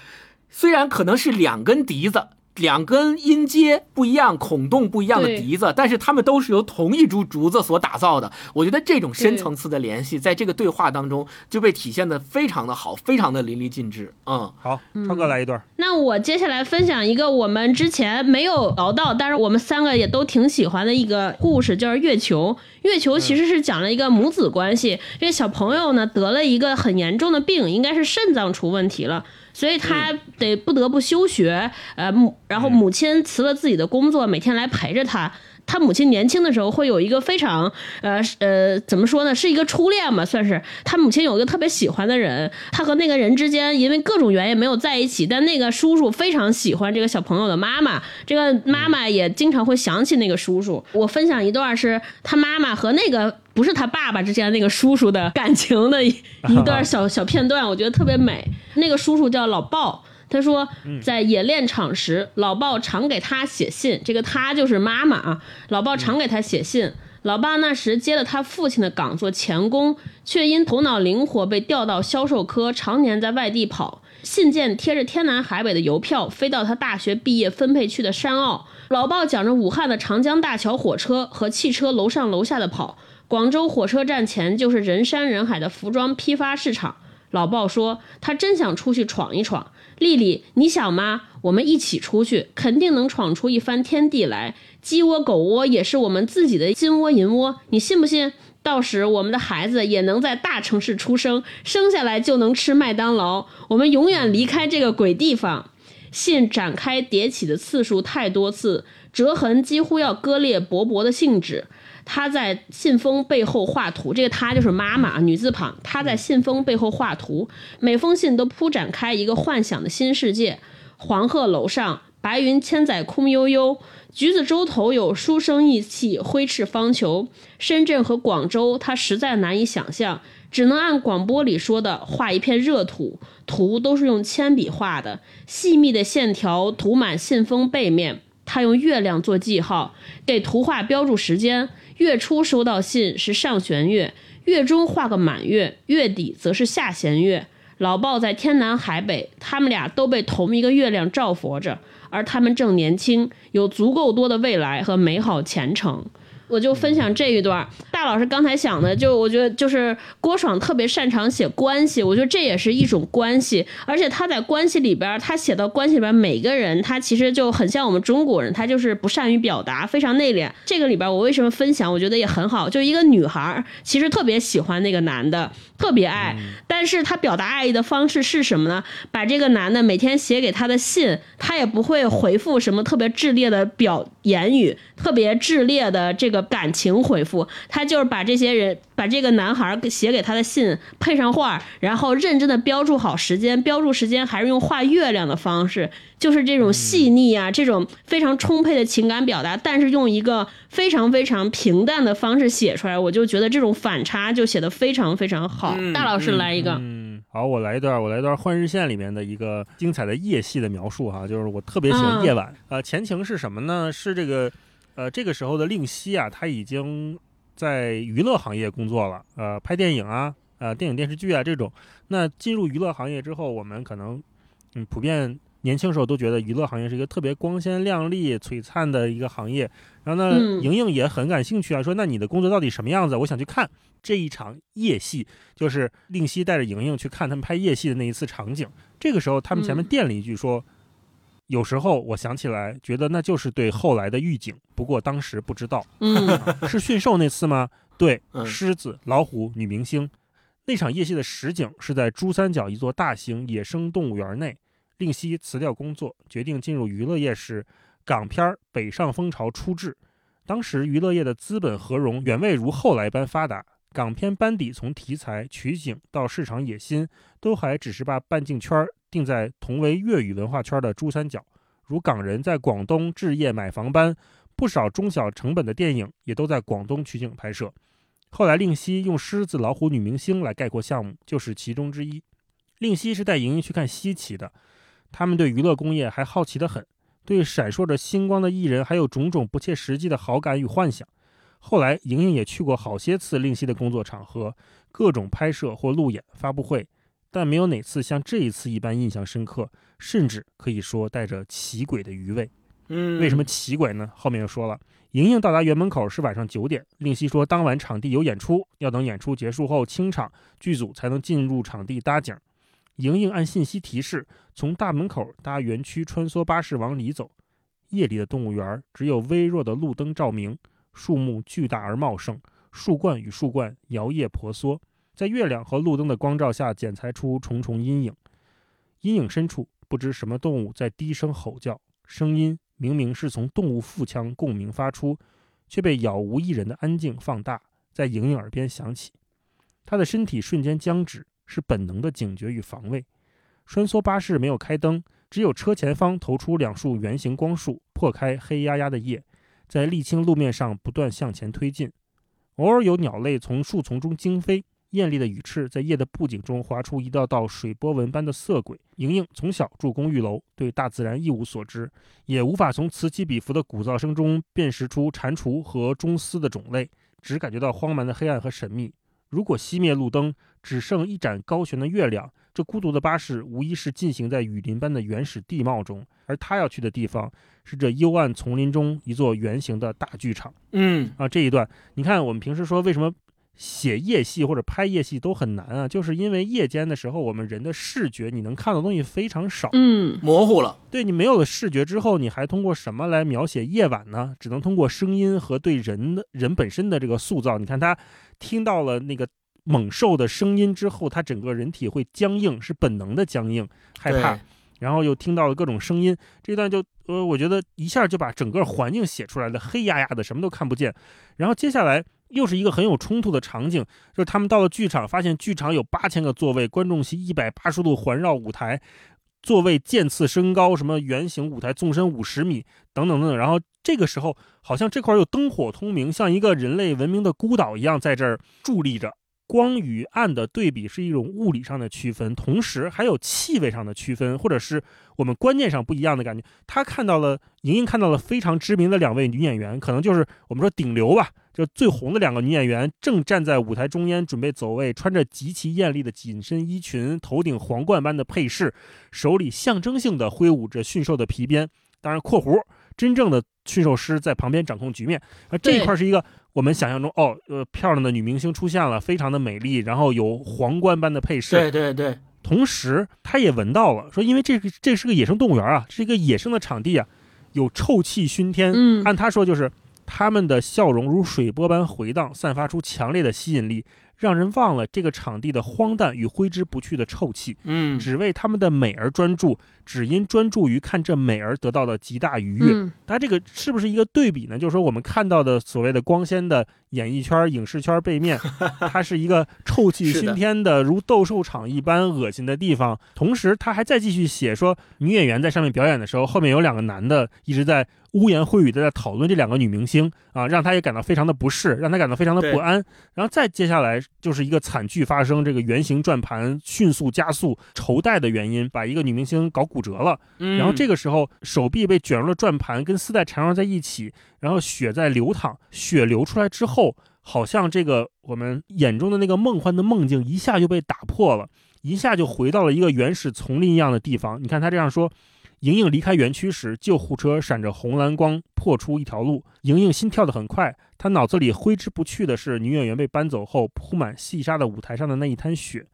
虽然可能是两根笛子。两根音阶不一样、孔洞不一样的笛子，但是它们都是由同一株竹子所打造的。我觉得这种深层次的联系，在这个对话当中就被体现的非常的好，非常的淋漓尽致。嗯，好，超哥来一段。那我接下来分享一个我们之前没有聊到，但是我们三个也都挺喜欢的一个故事，就是月球。月球其实是讲了一个母子关系。这个小朋友呢得了一个很严重的病，应该是肾脏出问题了。所以他得不得不休学，呃，母，然后母亲辞了自己的工作，每天来陪着他。他母亲年轻的时候会有一个非常，呃呃，怎么说呢，是一个初恋嘛，算是。他母亲有一个特别喜欢的人，他和那个人之间因为各种原因没有在一起，但那个叔叔非常喜欢这个小朋友的妈妈，这个妈妈也经常会想起那个叔叔。我分享一段是他妈妈和那个。不是他爸爸之间那个叔叔的感情的一段小小片段，我觉得特别美。那个叔叔叫老鲍，他说在冶炼厂时，老鲍常给他写信，这个他就是妈妈啊。老鲍常给他写信，老爸那时接了他父亲的岗做钳工，却因头脑灵活被调到销售科，常年在外地跑。信件贴着天南海北的邮票，飞到他大学毕业分配去的山坳。老鲍讲着武汉的长江大桥火车和汽车楼上楼下的跑。广州火车站前就是人山人海的服装批发市场。老鲍说：“他真想出去闯一闯。”丽丽，你想吗？我们一起出去，肯定能闯出一番天地来。鸡窝狗窝也是我们自己的金窝银窝，你信不信？到时我们的孩子也能在大城市出生，生下来就能吃麦当劳。我们永远离开这个鬼地方。信展开叠起的次数太多次，折痕几乎要割裂薄薄的信纸。他在信封背后画图，这个他就是妈妈，女字旁。他在信封背后画图，每封信都铺展开一个幻想的新世界。黄鹤楼上，白云千载空悠悠；橘子洲头有书生意气，挥斥方遒。深圳和广州，他实在难以想象，只能按广播里说的画一片热土。图都是用铅笔画的，细密的线条涂满信封背面。他用月亮做记号，给图画标注时间。月初收到信是上弦月，月中画个满月，月底则是下弦月。老鲍在天南海北，他们俩都被同一个月亮照佛着，而他们正年轻，有足够多的未来和美好前程。我就分享这一段。大老师刚才想的，就我觉得就是郭爽特别擅长写关系，我觉得这也是一种关系。而且他在关系里边，他写到关系里边每个人，他其实就很像我们中国人，他就是不善于表达，非常内敛。这个里边我为什么分享？我觉得也很好。就一个女孩，其实特别喜欢那个男的，特别爱，但是他表达爱意的方式是什么呢？把这个男的每天写给他的信，他也不会回复什么特别炽烈的表言语，特别炽烈的这个。感情回复，他就是把这些人，把这个男孩写给他的信配上画，然后认真的标注好时间，标注时间还是用画月亮的方式，就是这种细腻啊，这种非常充沛的情感表达，但是用一个非常非常平淡的方式写出来，我就觉得这种反差就写的非常非常好。大老师来一个，嗯，好，我来一段，我来一段《幻日线》里面的一个精彩的夜戏的描述哈，就是我特别喜欢夜晚，呃，前情是什么呢？是这个。呃，这个时候的令熙啊，他已经在娱乐行业工作了，呃，拍电影啊，呃，电影电视剧啊这种。那进入娱乐行业之后，我们可能，嗯，普遍年轻时候都觉得娱乐行业是一个特别光鲜亮丽、璀璨的一个行业。然后呢，嗯莹莹也很感兴趣啊，说那你的工作到底什么样子？我想去看这一场夜戏，就是令熙带着莹莹去看他们拍夜戏的那一次场景。这个时候，他们前面嗯垫了一句说。有时候我想起来，觉得那就是对后来的预警，不过当时不知道。嗯是驯兽那次吗？对，嗯狮子、老虎、女明星。那场夜戏的实景是在珠三角一座大型野生动物园内。令熙辞掉工作，决定进入娱乐业时，港片儿北上风潮初至。当时娱乐业的资本合融远未如后来般发达，港片班底从题材、取景到市场野心，都还只是把半径圈儿定在同为粤语文化圈的珠三角。如港人在广东置业买房般，不少中小成本的电影也都在广东取景拍摄。后来令熙用“狮子、老虎、女明星”来概括项目，就是其中之一。令熙是带莹莹去看稀奇的，他们对娱乐工业还好奇得很，对闪烁着星光的艺人还有种种不切实际的好感与幻想。后来，莹莹也去过好些次令熙的工作场合，各种拍摄或路演、发布会，但没有哪次像这一次一般印象深刻，甚至可以说带着奇诡的余味。嗯，为什么奇诡呢？后面又说了，莹莹到达园门口是晚上九点，令熙说当晚场地有演出，要等演出结束后清场，剧组才能进入场地搭景。莹莹按信息提示，从大门口搭园区穿梭巴士往里走。夜里的动物园只有微弱的路灯照明，树木巨大而茂盛，树冠与树冠摇曳婆娑，在月亮和路灯的光照下剪裁出重重阴影。阴影深处，不知什么动物在低声吼叫，声音明明是从动物腹腔共鸣发出，却被杳无一人的安静放大，在莹莹耳边响起。她的身体瞬间僵直，是本能的警觉与防卫。穿梭巴士没有开灯，只有车前方投出两束圆形光束，破开黑压压的夜，在沥青路面上不断向前推进。偶尔有鸟类从树丛中惊飞，艳丽的羽翅在夜的布景中划出一道道水波纹般的色轨。莹莹从小住公寓楼，对大自然一无所知，也无法从此起彼伏的鼓噪声中辨识出蟾蜍和中丝的种类，只感觉到荒蛮的黑暗和神秘。如果熄灭路灯，只剩一盏高悬的月亮，这孤独的巴士无疑是进行在雨林般的原始地貌中，而他要去的地方是这幽暗丛林中一座圆形的大剧场。嗯啊，这一段你看，我们平时说为什么写夜戏或者拍夜戏都很难啊，就是因为夜间的时候，我们人的视觉你能看到的东西非常少。嗯模糊了，对你没有了视觉之后，你还通过什么来描写夜晚呢？只能通过声音和对人的人本身的这个塑造。你看他听到了那个猛兽的声音之后，他整个人体会僵硬，是本能的僵硬，害怕。然后又听到了各种声音，这段就呃，我觉得一下就把整个环境写出来了，黑压压的，什么都看不见。然后接下来又是一个很有冲突的场景，就是他们到了剧场，发现剧场有八千个座位，观众席一百八十度环绕舞台，座位渐次升高，什么圆形舞台纵深五十米等等等等。然后这个时候，好像这块又灯火通明，像一个人类文明的孤岛一样，在这儿伫立着。光与暗的对比是一种物理上的区分，同时还有气味上的区分，或者是我们观念上不一样的感觉。他看到了，莹莹看到了非常知名的两位女演员，可能就是我们说顶流吧，就最红的两个女演员，正站在舞台中间准备走位，穿着极其艳丽的紧身衣裙，头顶皇冠般的配饰，手里象征性的挥舞着驯兽的皮鞭。当然（括弧）真正的驯兽师在旁边掌控局面。而这一块是一个我们想象中哦，呃，漂亮的女明星出现了，非常的美丽，然后有皇冠般的配饰。对对对，同时，他也闻到了，说因为这个这是个野生动物园啊，是一个野生的场地啊，有臭气熏天。嗯按他说，就是他们的笑容如水波般回荡，散发出强烈的吸引力，让人忘了这个场地的荒诞与挥之不去的臭气，嗯只为他们的美而专注，只因专注于看这美而得到的极大愉悦。嗯它这个是不是一个对比呢？就是说，我们看到的所谓的光鲜的演艺圈、影视圈背面，它是一个臭气熏天的，如斗兽场一般恶心的地方。同时，他还再继续写说，女演员在上面表演的时候，后面有两个男的一直在污言秽语的在讨论这两个女明星啊，让他也感到非常的不适，让他感到非常的不安。然后再接下来就是一个惨剧发生，这个圆形转盘迅速加速绸带的原因，把一个女明星搞骨折了。然后这个时候手臂被卷入了转盘，跟丝带缠绕在一起，然后血在流淌，血流出来之后，好像这个我们眼中的那个梦幻的梦境一下就被打破了，一下就回到了一个原始丛林一样的地方。你看他这样说。莹莹离开园区时，救护车闪着红蓝光破出一条路。莹莹心跳得很快，她脑子里挥之不去的是女演员被搬走后铺满细沙的舞台上的那一滩血。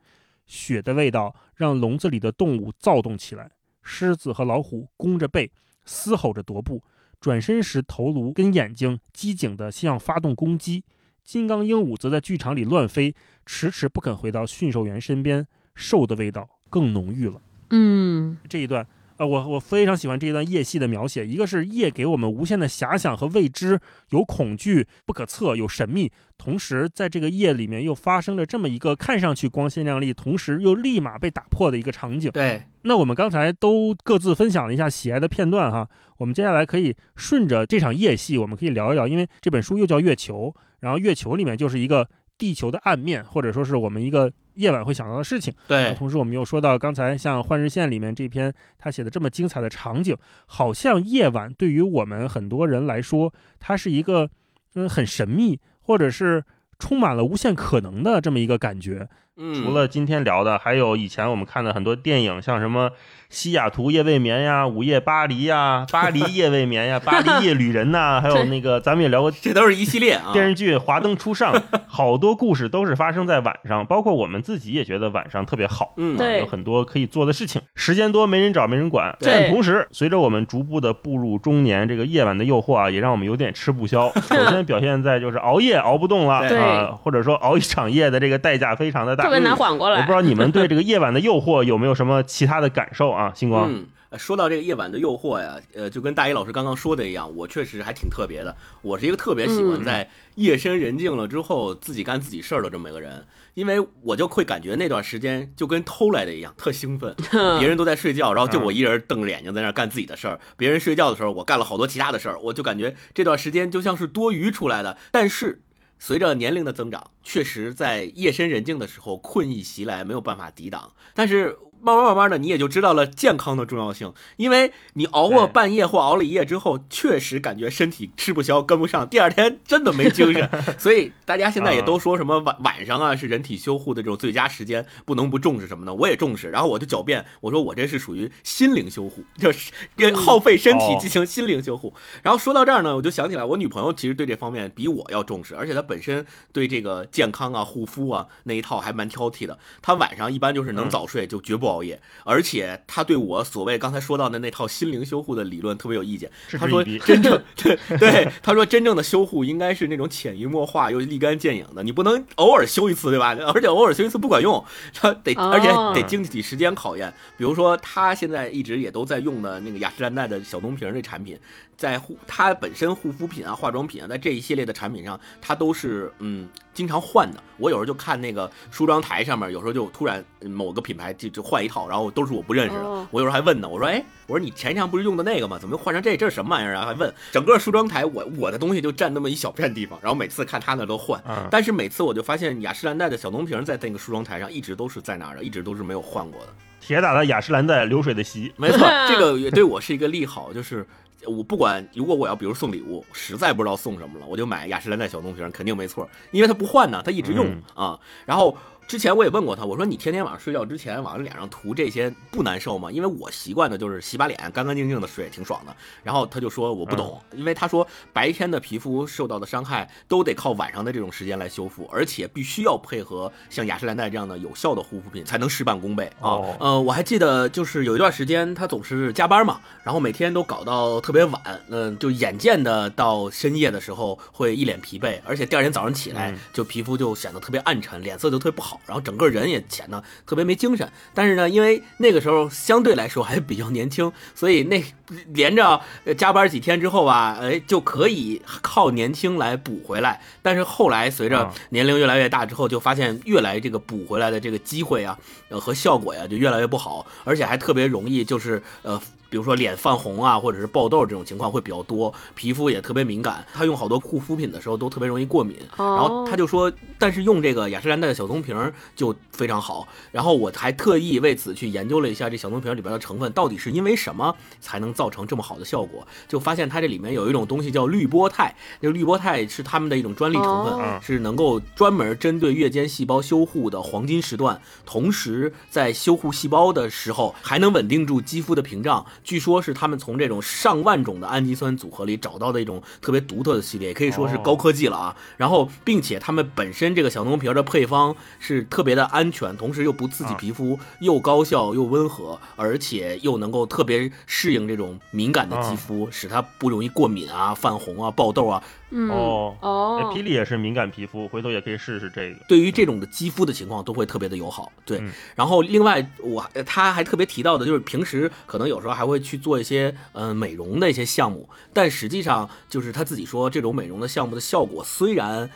血的味道让笼子里的动物躁动起来，狮子和老虎弓着背，嘶吼着踱步，转身时头颅跟眼睛机警地像发动攻击。金刚鹦鹉则在剧场里乱飞，迟迟不肯回到驯兽员身边。兽的味道更浓郁了。嗯，这一段。呃，我我非常喜欢这一段夜戏的描写，一个是夜给我们无限的遐想和未知，有恐惧、不可测、有神秘，同时在这个夜里面又发生了这么一个看上去光鲜亮丽，同时又立马被打破的一个场景。对，那我们刚才都各自分享了一下喜爱的片段哈，我们接下来可以顺着这场夜戏，我们可以聊一聊，因为这本书又叫《月球》，然后《月球》里面就是一个地球的暗面，或者说是我们一个。夜晚会想到的事情，对。同时，我们又说到刚才像《幻日线》里面这篇他写的这么精彩的场景，好像夜晚对于我们很多人来说，它是一个嗯很神秘，或者是充满了无限可能的这么一个感觉。嗯，除了今天聊的，还有以前我们看的很多电影，像什么。西雅图夜未眠呀，午夜巴黎呀，巴黎夜未眠呀，巴黎夜旅人呐，还有那个咱们也聊过，这都是一系列啊。电视剧《华灯初上》，好多故事都是发生在晚上，包括我们自己也觉得晚上特别好，嗯，对，有很多可以做的事情，时间多没人找没人管。但，同时随着我们逐步的步入中年，这个夜晚的诱惑啊，也让我们有点吃不消。首先表现在就是熬夜熬不动了啊，或者说熬一场夜的这个代价非常的大，特别难缓过来。我不知道你们对这个夜晚的诱惑有没有什么其他的感受啊，星光。说到这个夜晚的诱惑呀，呃，就跟大一老师刚刚说的一样，我确实还挺特别的。我是一个特别喜欢在夜深人静了之后自己干自己事儿的这么一个人，因为我就会感觉那段时间就跟偷来的一样，特兴奋。别人都在睡觉，然后就我一人瞪着眼睛在那干自己的事儿。别人睡觉的时候，我干了好多其他的事儿，我就感觉这段时间就像是多余出来的。但是随着年龄的增长，确实在夜深人静的时候，困意袭来，没有办法抵挡。但是。慢慢慢慢的，你也就知道了健康的重要性，因为你熬过半夜或熬了一夜之后，确实感觉身体吃不消、跟不上，第二天真的没精神。所以大家现在也都说什么晚晚上啊是人体修护的这种最佳时间，不能不重视什么呢。我也重视，然后我就狡辩，我说我这是属于心灵修护，就是耗费身体进行心灵修护。然后说到这儿呢，我就想起来，我女朋友其实对这方面比我要重视，而且她本身对这个健康啊、护肤啊那一套还蛮挑剔的。她晚上一般就是能早睡，就绝不。熬夜，而且他对我所谓刚才说到的那套心灵修护的理论特别有意见。他说真正 对对，他说真正的修护应该是那种潜移默化又立竿见影的，你不能偶尔修一次，对吧？而且偶尔修一次不管用，他得而且得经得起时间考验。比如说他现在一直也都在用的那个雅诗兰黛的小棕瓶这产品。在护它本身护肤品啊、化妆品啊，在这一系列的产品上，它都是嗯经常换的。我有时候就看那个梳妆台上面，有时候就突然某个品牌就就换一套，然后都是我不认识的。我有时候还问呢，我说哎，我说你前一天不是用的那个吗？怎么又换成这？这是什么玩意儿啊？还问。整个梳妆台，我我的东西就占那么一小片地方，然后每次看他那都换。但是每次我就发现雅诗兰黛的小棕瓶在那个梳妆台上一直都是在那儿的，一直都是没有换过的。铁打的雅诗兰黛流水的席，没错，这个也对我是一个利好，就是。我不管，如果我要比如送礼物，实在不知道送什么了，我就买雅诗兰黛小棕瓶，肯定没错，因为它不换呢，它一直用啊，然后。之前我也问过他，我说你天天晚上睡觉之前往脸上涂这些不难受吗？因为我习惯的就是洗把脸，干干净净的睡，挺爽的。然后他就说我不懂，因为他说白天的皮肤受到的伤害都得靠晚上的这种时间来修复，而且必须要配合像雅诗兰黛这样的有效的护肤品才能事半功倍啊。呃，我还记得就是有一段时间他总是加班嘛，然后每天都搞到特别晚，嗯，就眼见的到深夜的时候会一脸疲惫，而且第二天早上起来就皮肤就显得特别暗沉，脸色就特别不好。然后整个人也显得特别没精神，但是呢，因为那个时候相对来说还比较年轻，所以那连着加班几天之后吧，哎，就可以靠年轻来补回来。但是后来随着年龄越来越大之后，就发现越来这个补回来的这个机会啊，呃和效果呀就越来越不好，而且还特别容易就是呃比如说脸泛红啊，或者是爆痘这种情况会比较多，皮肤也特别敏感。他用好多护肤品的时候都特别容易过敏。然后他就说，但是用这个雅诗兰黛的小棕瓶就非常好。然后我还特意为此去研究了一下这小棕瓶里边的成分到底是因为什么才能造成这么好的效果，就发现它这里面有一种东西叫滤波肽，就滤波肽是他们的一种专利成分，是能够专门针对月间细胞修护的黄金时段，同时在修护细胞的时候还能稳定住肌肤的屏障。据说是他们从这种上万种的氨基酸组合里找到的一种特别独特的系列，可以说是高科技了啊。然后，并且他们本身这个小棕瓶的配方是特别的安全，同时又不刺激皮肤，又高效又温和，而且又能够特别适应这种敏感的肌肤，使它不容易过敏啊、泛红啊、爆痘啊。哦哦，霹雳也是敏感皮肤，回头也可以试试这个。对于这种的肌肤的情况，都会特别的友好。对，然后另外我他还特别提到的就是平时可能有时候还会去做一些呃美容的一些项目，但实际上就是他自己说这种美容的项目的效果虽然，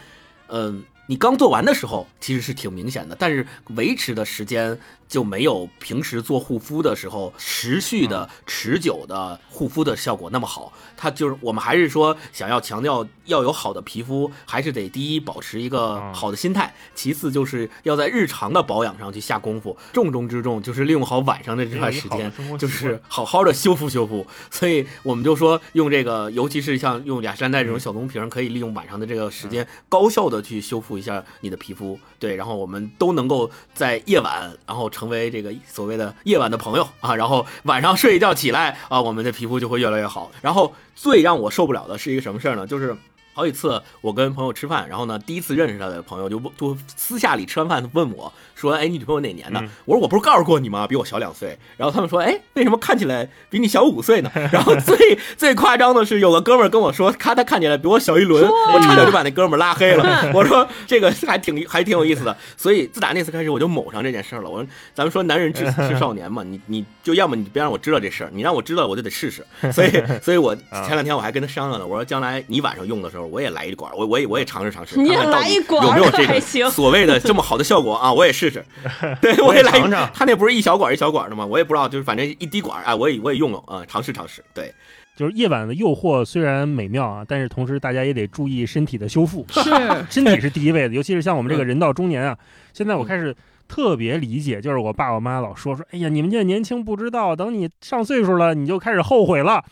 嗯，你刚做完的时候其实是挺明显的，但是维持的时间。就没有平时做护肤的时候持续的、持久的护肤的效果那么好。它就是我们还是说想要强调要有好的皮肤，还是得第一保持一个好的心态，其次就是要在日常的保养上去下功夫。重中之重就是利用好晚上的这段时间，就是好好的修复修复。所以我们就说用这个，尤其是像用雅诗兰黛这种小棕瓶，可以利用晚上的这个时间，高效的去修复一下你的皮肤。对，然后我们都能够在夜晚，然后。成为这个所谓的夜晚的朋友啊，然后晚上睡一觉起来啊，我们的皮肤就会越来越好。然后最让我受不了的是一个什么事儿呢？就是。好几次我跟朋友吃饭，然后呢，第一次认识他的朋友就就私下里吃完饭问我说：“哎，你女朋友哪年的？”我说：“我不是告诉过你吗？比我小两岁。”然后他们说：“哎，为什么看起来比你小五岁呢？” 然后最最夸张的是，有个哥们儿跟我说：“他他看起来比我小一轮。”我差点就把那哥们儿拉黑了。我说：“这个还挺还挺有意思的。”所以自打那次开始，我就某上这件事儿了。我说：“咱们说男人至死 是少年嘛，你你就要么你别让我知道这事儿，你让我知道我就得试试。”所以所以我前两天我还跟他商量呢，我说：“将来你晚上用的时候，我也来一管。”我我也我也尝试尝试，看看到底有没有这个所谓的这么好的效果啊！我也试试，对我也来尝尝。他那不是一小管一小管的吗？我也不知道，就是反正一滴管啊，我也我也用了啊，尝试尝试。对，就是夜晚的诱惑虽然美妙啊，但是同时大家也得注意身体的修复，是身体是第一位的。尤其是像我们这个人到中年啊，现在我开始特别理解，就是我爸我妈老说说，哎呀，你们这年轻不知道，等你上岁数了，你就开始后悔了。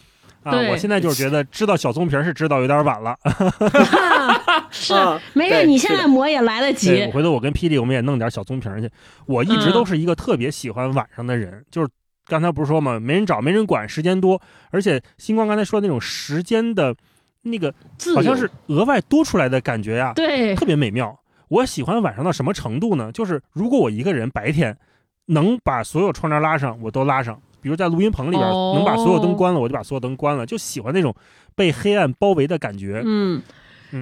啊，我现在就是觉得知道小棕瓶是知道有点晚了。是，没事，你现在磨也来得及。回头我跟霹雳，我们也弄点小棕瓶去。我一直都是一个特别喜欢晚上的人，就是刚才不是说嘛，没人找，没人管，时间多，而且星光刚才说的那种时间的，那个好像是额外多出来的感觉呀，对，特别美妙。我喜欢晚上到什么程度呢？就是如果我一个人白天能把所有窗帘拉上，我都拉上。比如在录音棚里边，能把所有灯关了，我就把所有灯关了，就喜欢那种被黑暗包围的感觉。嗯。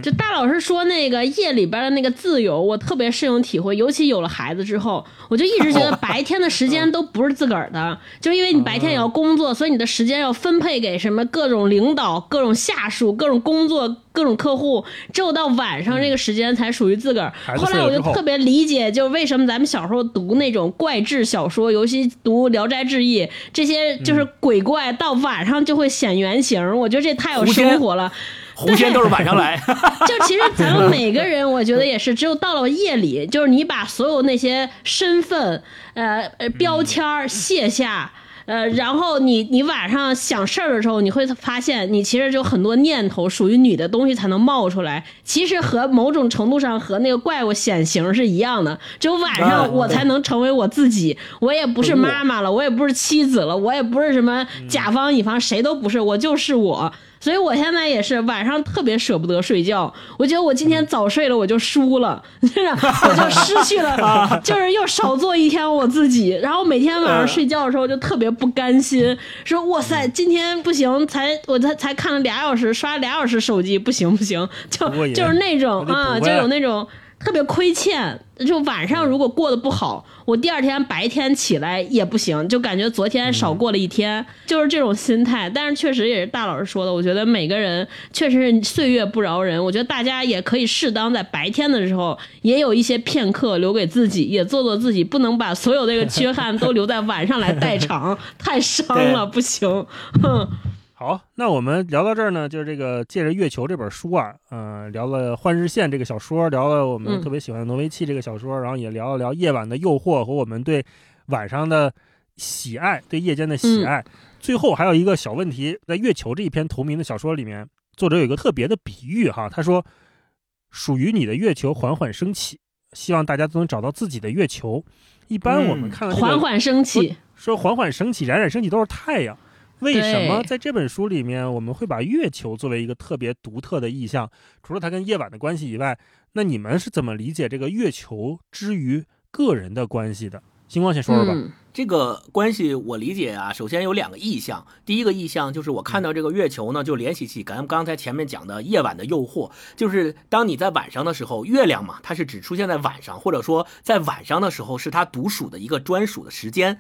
就大老师说那个夜里边的那个自由，我特别深有体会。尤其有了孩子之后，我就一直觉得白天的时间都不是自个儿的，就因为你白天也要工作，所以你的时间要分配给什么各种领导、各种下属、各种工作、各种客户，只有到晚上这个时间才属于自个儿。后来我就特别理解，就为什么咱们小时候读那种怪志小说，尤其读《聊斋志异》，这些就是鬼怪到晚上就会显原形。我觉得这太有生活了。狐仙都是晚上来，就其实咱们每个人，我觉得也是，只有到了夜里，就是你把所有那些身份、呃呃标签卸下，呃，然后你你晚上想事儿的时候，你会发现你其实就很多念头属于你的东西才能冒出来。其实和某种程度上和那个怪物显形是一样的，只有晚上我才能成为我自己。我也不是妈妈了，我也不是妻子了，我也不是什么甲方乙方，谁都不是，我就是我。所以我现在也是晚上特别舍不得睡觉，我觉得我今天早睡了我就输了，我就失去了，就是又少做一天我自己。然后每天晚上睡觉的时候就特别不甘心，说哇塞，今天不行，才我才才看了俩小时，刷俩小时手机，不行不行，就就是那种啊，就有那种。特别亏欠。就晚上如果过得不好，我第二天白天起来也不行，就感觉昨天少过了一天，就是这种心态。但是确实也是大老师说的，我觉得每个人确实是岁月不饶人。我觉得大家也可以适当在白天的时候也有一些片刻留给自己，也做做自己，不能把所有这个缺憾都留在晚上来代偿，太伤了，不行。哼。好，那我们聊到这儿呢，就是这个借着《月球》这本书啊，嗯，聊了《幻日线》这个小说，聊了我们特别喜欢的《挪威气》这个小说，然后也聊了聊夜晚的诱惑和我们对晚上的喜爱，对夜间的喜爱。最后还有一个小问题，在《月球》这一篇同名的小说里面，作者有一个特别的比喻哈，他说：“属于你的月球缓缓升起，希望大家都能找到自己的月球。”一般我们看到缓缓升起，说缓缓升起、冉冉升起都是太阳。为什么在这本书里面我们会把月球作为一个特别独特的意象？除了它跟夜晚的关系以外，那你们是怎么理解这个月球之于个人的关系的？星光先说说吧。这个关系我理解啊，首先有两个意象。第一个意象就是我看到这个月球呢，就联系起咱刚才前面讲的夜晚的诱惑，就是当你在晚上的时候，月亮嘛，它是只出现在晚上，或者说在晚上的时候是它独属的一个专属的时间。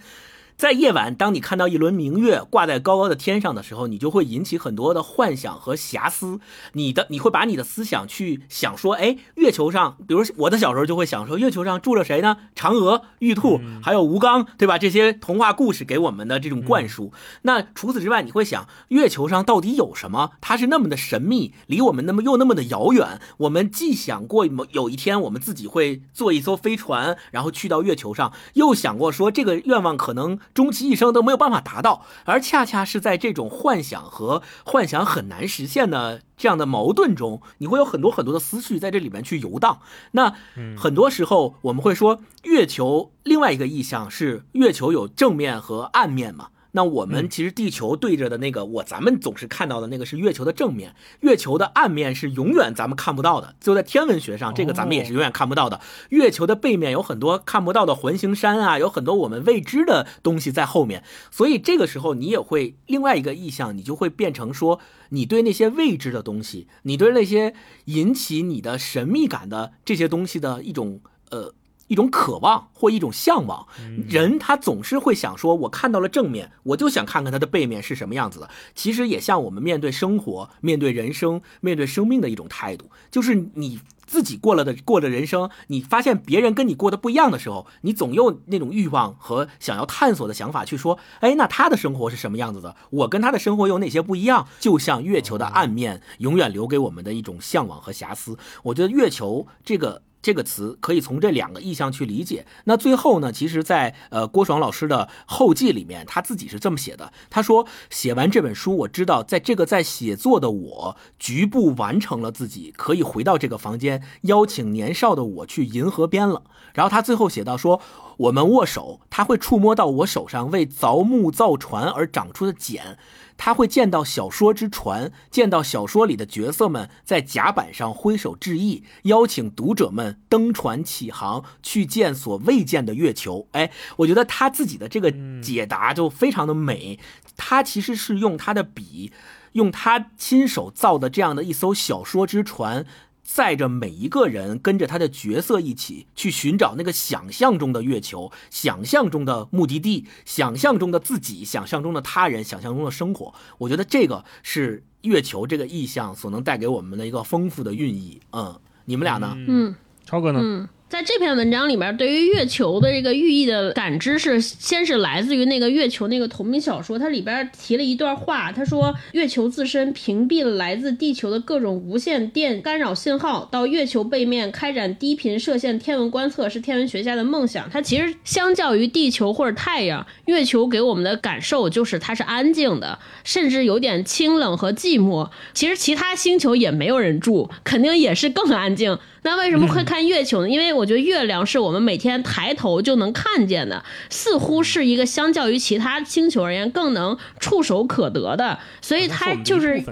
在夜晚，当你看到一轮明月挂在高高的天上的时候，你就会引起很多的幻想和遐思。你的你会把你的思想去想说，哎，月球上，比如我的小时候就会想说，月球上住着谁呢？嫦娥、玉兔，还有吴刚，对吧？这些童话故事给我们的这种灌输。那除此之外，你会想，月球上到底有什么？它是那么的神秘，离我们那么又那么的遥远。我们既想过某有一天我们自己会坐一艘飞船，然后去到月球上，又想过说这个愿望可能。终其一生都没有办法达到，而恰恰是在这种幻想和幻想很难实现的这样的矛盾中，你会有很多很多的思绪在这里面去游荡。那很多时候我们会说，月球另外一个意象是月球有正面和暗面嘛？那我们其实地球对着的那个，我咱们总是看到的那个是月球的正面，月球的暗面是永远咱们看不到的。就在天文学上，这个咱们也是永远看不到的。月球的背面有很多看不到的环形山啊，有很多我们未知的东西在后面。所以这个时候你也会另外一个意象，你就会变成说，你对那些未知的东西，你对那些引起你的神秘感的这些东西的一种呃。一种渴望或一种向往，人他总是会想说，我看到了正面，我就想看看它的背面是什么样子的。其实也像我们面对生活、面对人生、面对生命的一种态度，就是你自己过了的过的人生，你发现别人跟你过得不一样的时候，你总用那种欲望和想要探索的想法去说，哎，那他的生活是什么样子的？我跟他的生活有哪些不一样？就像月球的暗面永远留给我们的一种向往和遐思。我觉得月球这个。这个词可以从这两个意象去理解。那最后呢，其实，在呃郭爽老师的后记里面，他自己是这么写的：他说，写完这本书，我知道，在这个在写作的我，局部完成了自己，可以回到这个房间，邀请年少的我去银河边了。然后他最后写到说，我们握手，他会触摸到我手上为凿木造船而长出的茧。他会见到小说之船，见到小说里的角色们在甲板上挥手致意，邀请读者们登船起航，去见所未见的月球。哎，我觉得他自己的这个解答就非常的美。他其实是用他的笔，用他亲手造的这样的一艘小说之船。载着每一个人，跟着他的角色一起去寻找那个想象中的月球，想象中的目的地，想象中的自己，想象中的他人，想象中的生活。我觉得这个是月球这个意象所能带给我们的一个丰富的寓意。嗯，你们俩呢？嗯，超哥呢？在这篇文章里面，对于月球的这个寓意的感知是，先是来自于那个月球那个同名小说，它里边提了一段话，他说月球自身屏蔽了来自地球的各种无线电干扰信号，到月球背面开展低频射线天文观测是天文学家的梦想。它其实相较于地球或者太阳，月球给我们的感受就是它是安静的，甚至有点清冷和寂寞。其实其他星球也没有人住，肯定也是更安静。那为什么会看月球呢？因为我觉得月亮是我们每天抬头就能看见的，似乎是一个相较于其他星球而言更能触手可得的，所以它就是。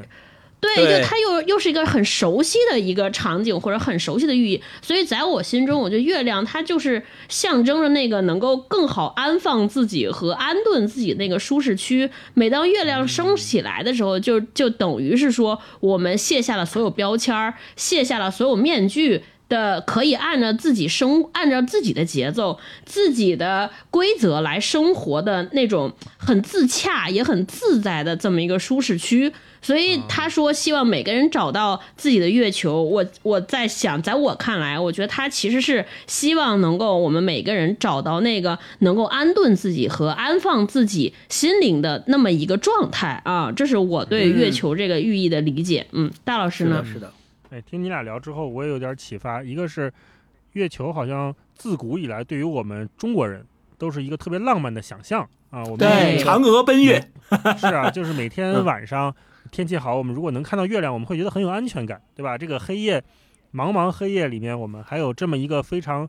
对，就它又又是一个很熟悉的一个场景或者很熟悉的寓意，所以在我心中，我觉得月亮它就是象征着那个能够更好安放自己和安顿自己那个舒适区。每当月亮升起来的时候，就就等于是说我们卸下了所有标签儿，卸下了所有面具。的可以按照自己生，按照自己的节奏、自己的规则来生活的那种很自洽也很自在的这么一个舒适区。所以他说希望每个人找到自己的月球。我我在想，在我看来，我觉得他其实是希望能够我们每个人找到那个能够安顿自己和安放自己心灵的那么一个状态啊。这是我对月球这个寓意的理解。嗯，大老师呢？是的。哎，听你俩聊之后，我也有点启发。一个是月球，好像自古以来对于我们中国人都是一个特别浪漫的想象啊。我们对嫦娥奔月是啊，就是每天晚上。天气好，我们如果能看到月亮，我们会觉得很有安全感，对吧？这个黑夜，茫茫黑夜里面，我们还有这么一个非常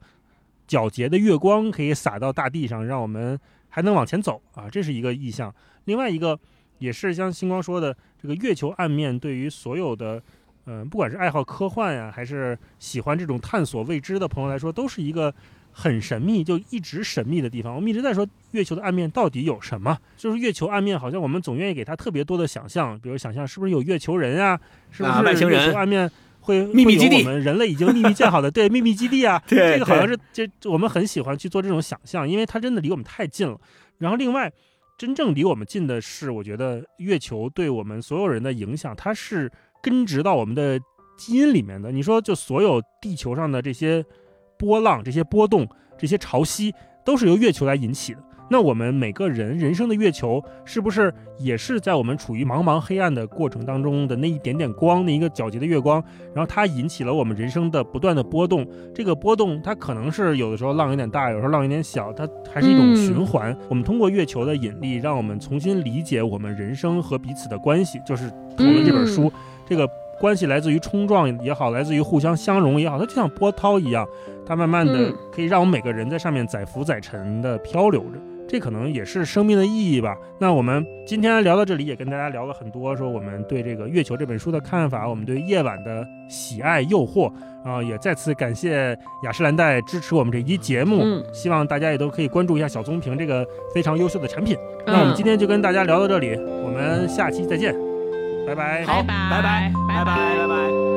皎洁的月光可以洒到大地上，让我们还能往前走啊，这是一个意象。另外一个也是像星光说的，这个月球暗面对于所有的，嗯，不管是爱好科幻呀，还是喜欢这种探索未知的朋友来说，都是一个。很神秘，就一直神秘的地方。我们一直在说月球的暗面到底有什么？就是月球暗面，好像我们总愿意给它特别多的想象，比如想象是不是有月球人啊？是不是月球暗面会秘密基地？我们人类已经秘密建好的对秘密基地啊？这个好像是这我们很喜欢去做这种想象，因为它真的离我们太近了。然后另外，真正离我们近的是，我觉得月球对我们所有人的影响，它是根植到我们的基因里面的。你说，就所有地球上的这些。波浪、这些波动、这些潮汐，都是由月球来引起的。那我们每个人人生的月球，是不是也是在我们处于茫茫黑暗的过程当中的那一点点光，那一个皎洁的月光？然后它引起了我们人生的不断的波动。这个波动，它可能是有的时候浪有点大，有时候浪有点小，它还是一种循环。我们通过月球的引力，让我们重新理解我们人生和彼此的关系，就是讨论这本书这个。关系来自于冲撞也好，来自于互相相融也好，它就像波涛一样，它慢慢的可以让我们每个人在上面载浮载沉的漂流着，这可能也是生命的意义吧。那我们今天聊到这里，也跟大家聊了很多，说我们对这个《月球》这本书的看法，我们对夜晚的喜爱诱惑啊，也再次感谢雅诗兰黛支持我们这期节目，希望大家也都可以关注一下小棕瓶这个非常优秀的产品。那我们今天就跟大家聊到这里，我们下期再见。拜拜，好，拜拜，拜拜，拜拜。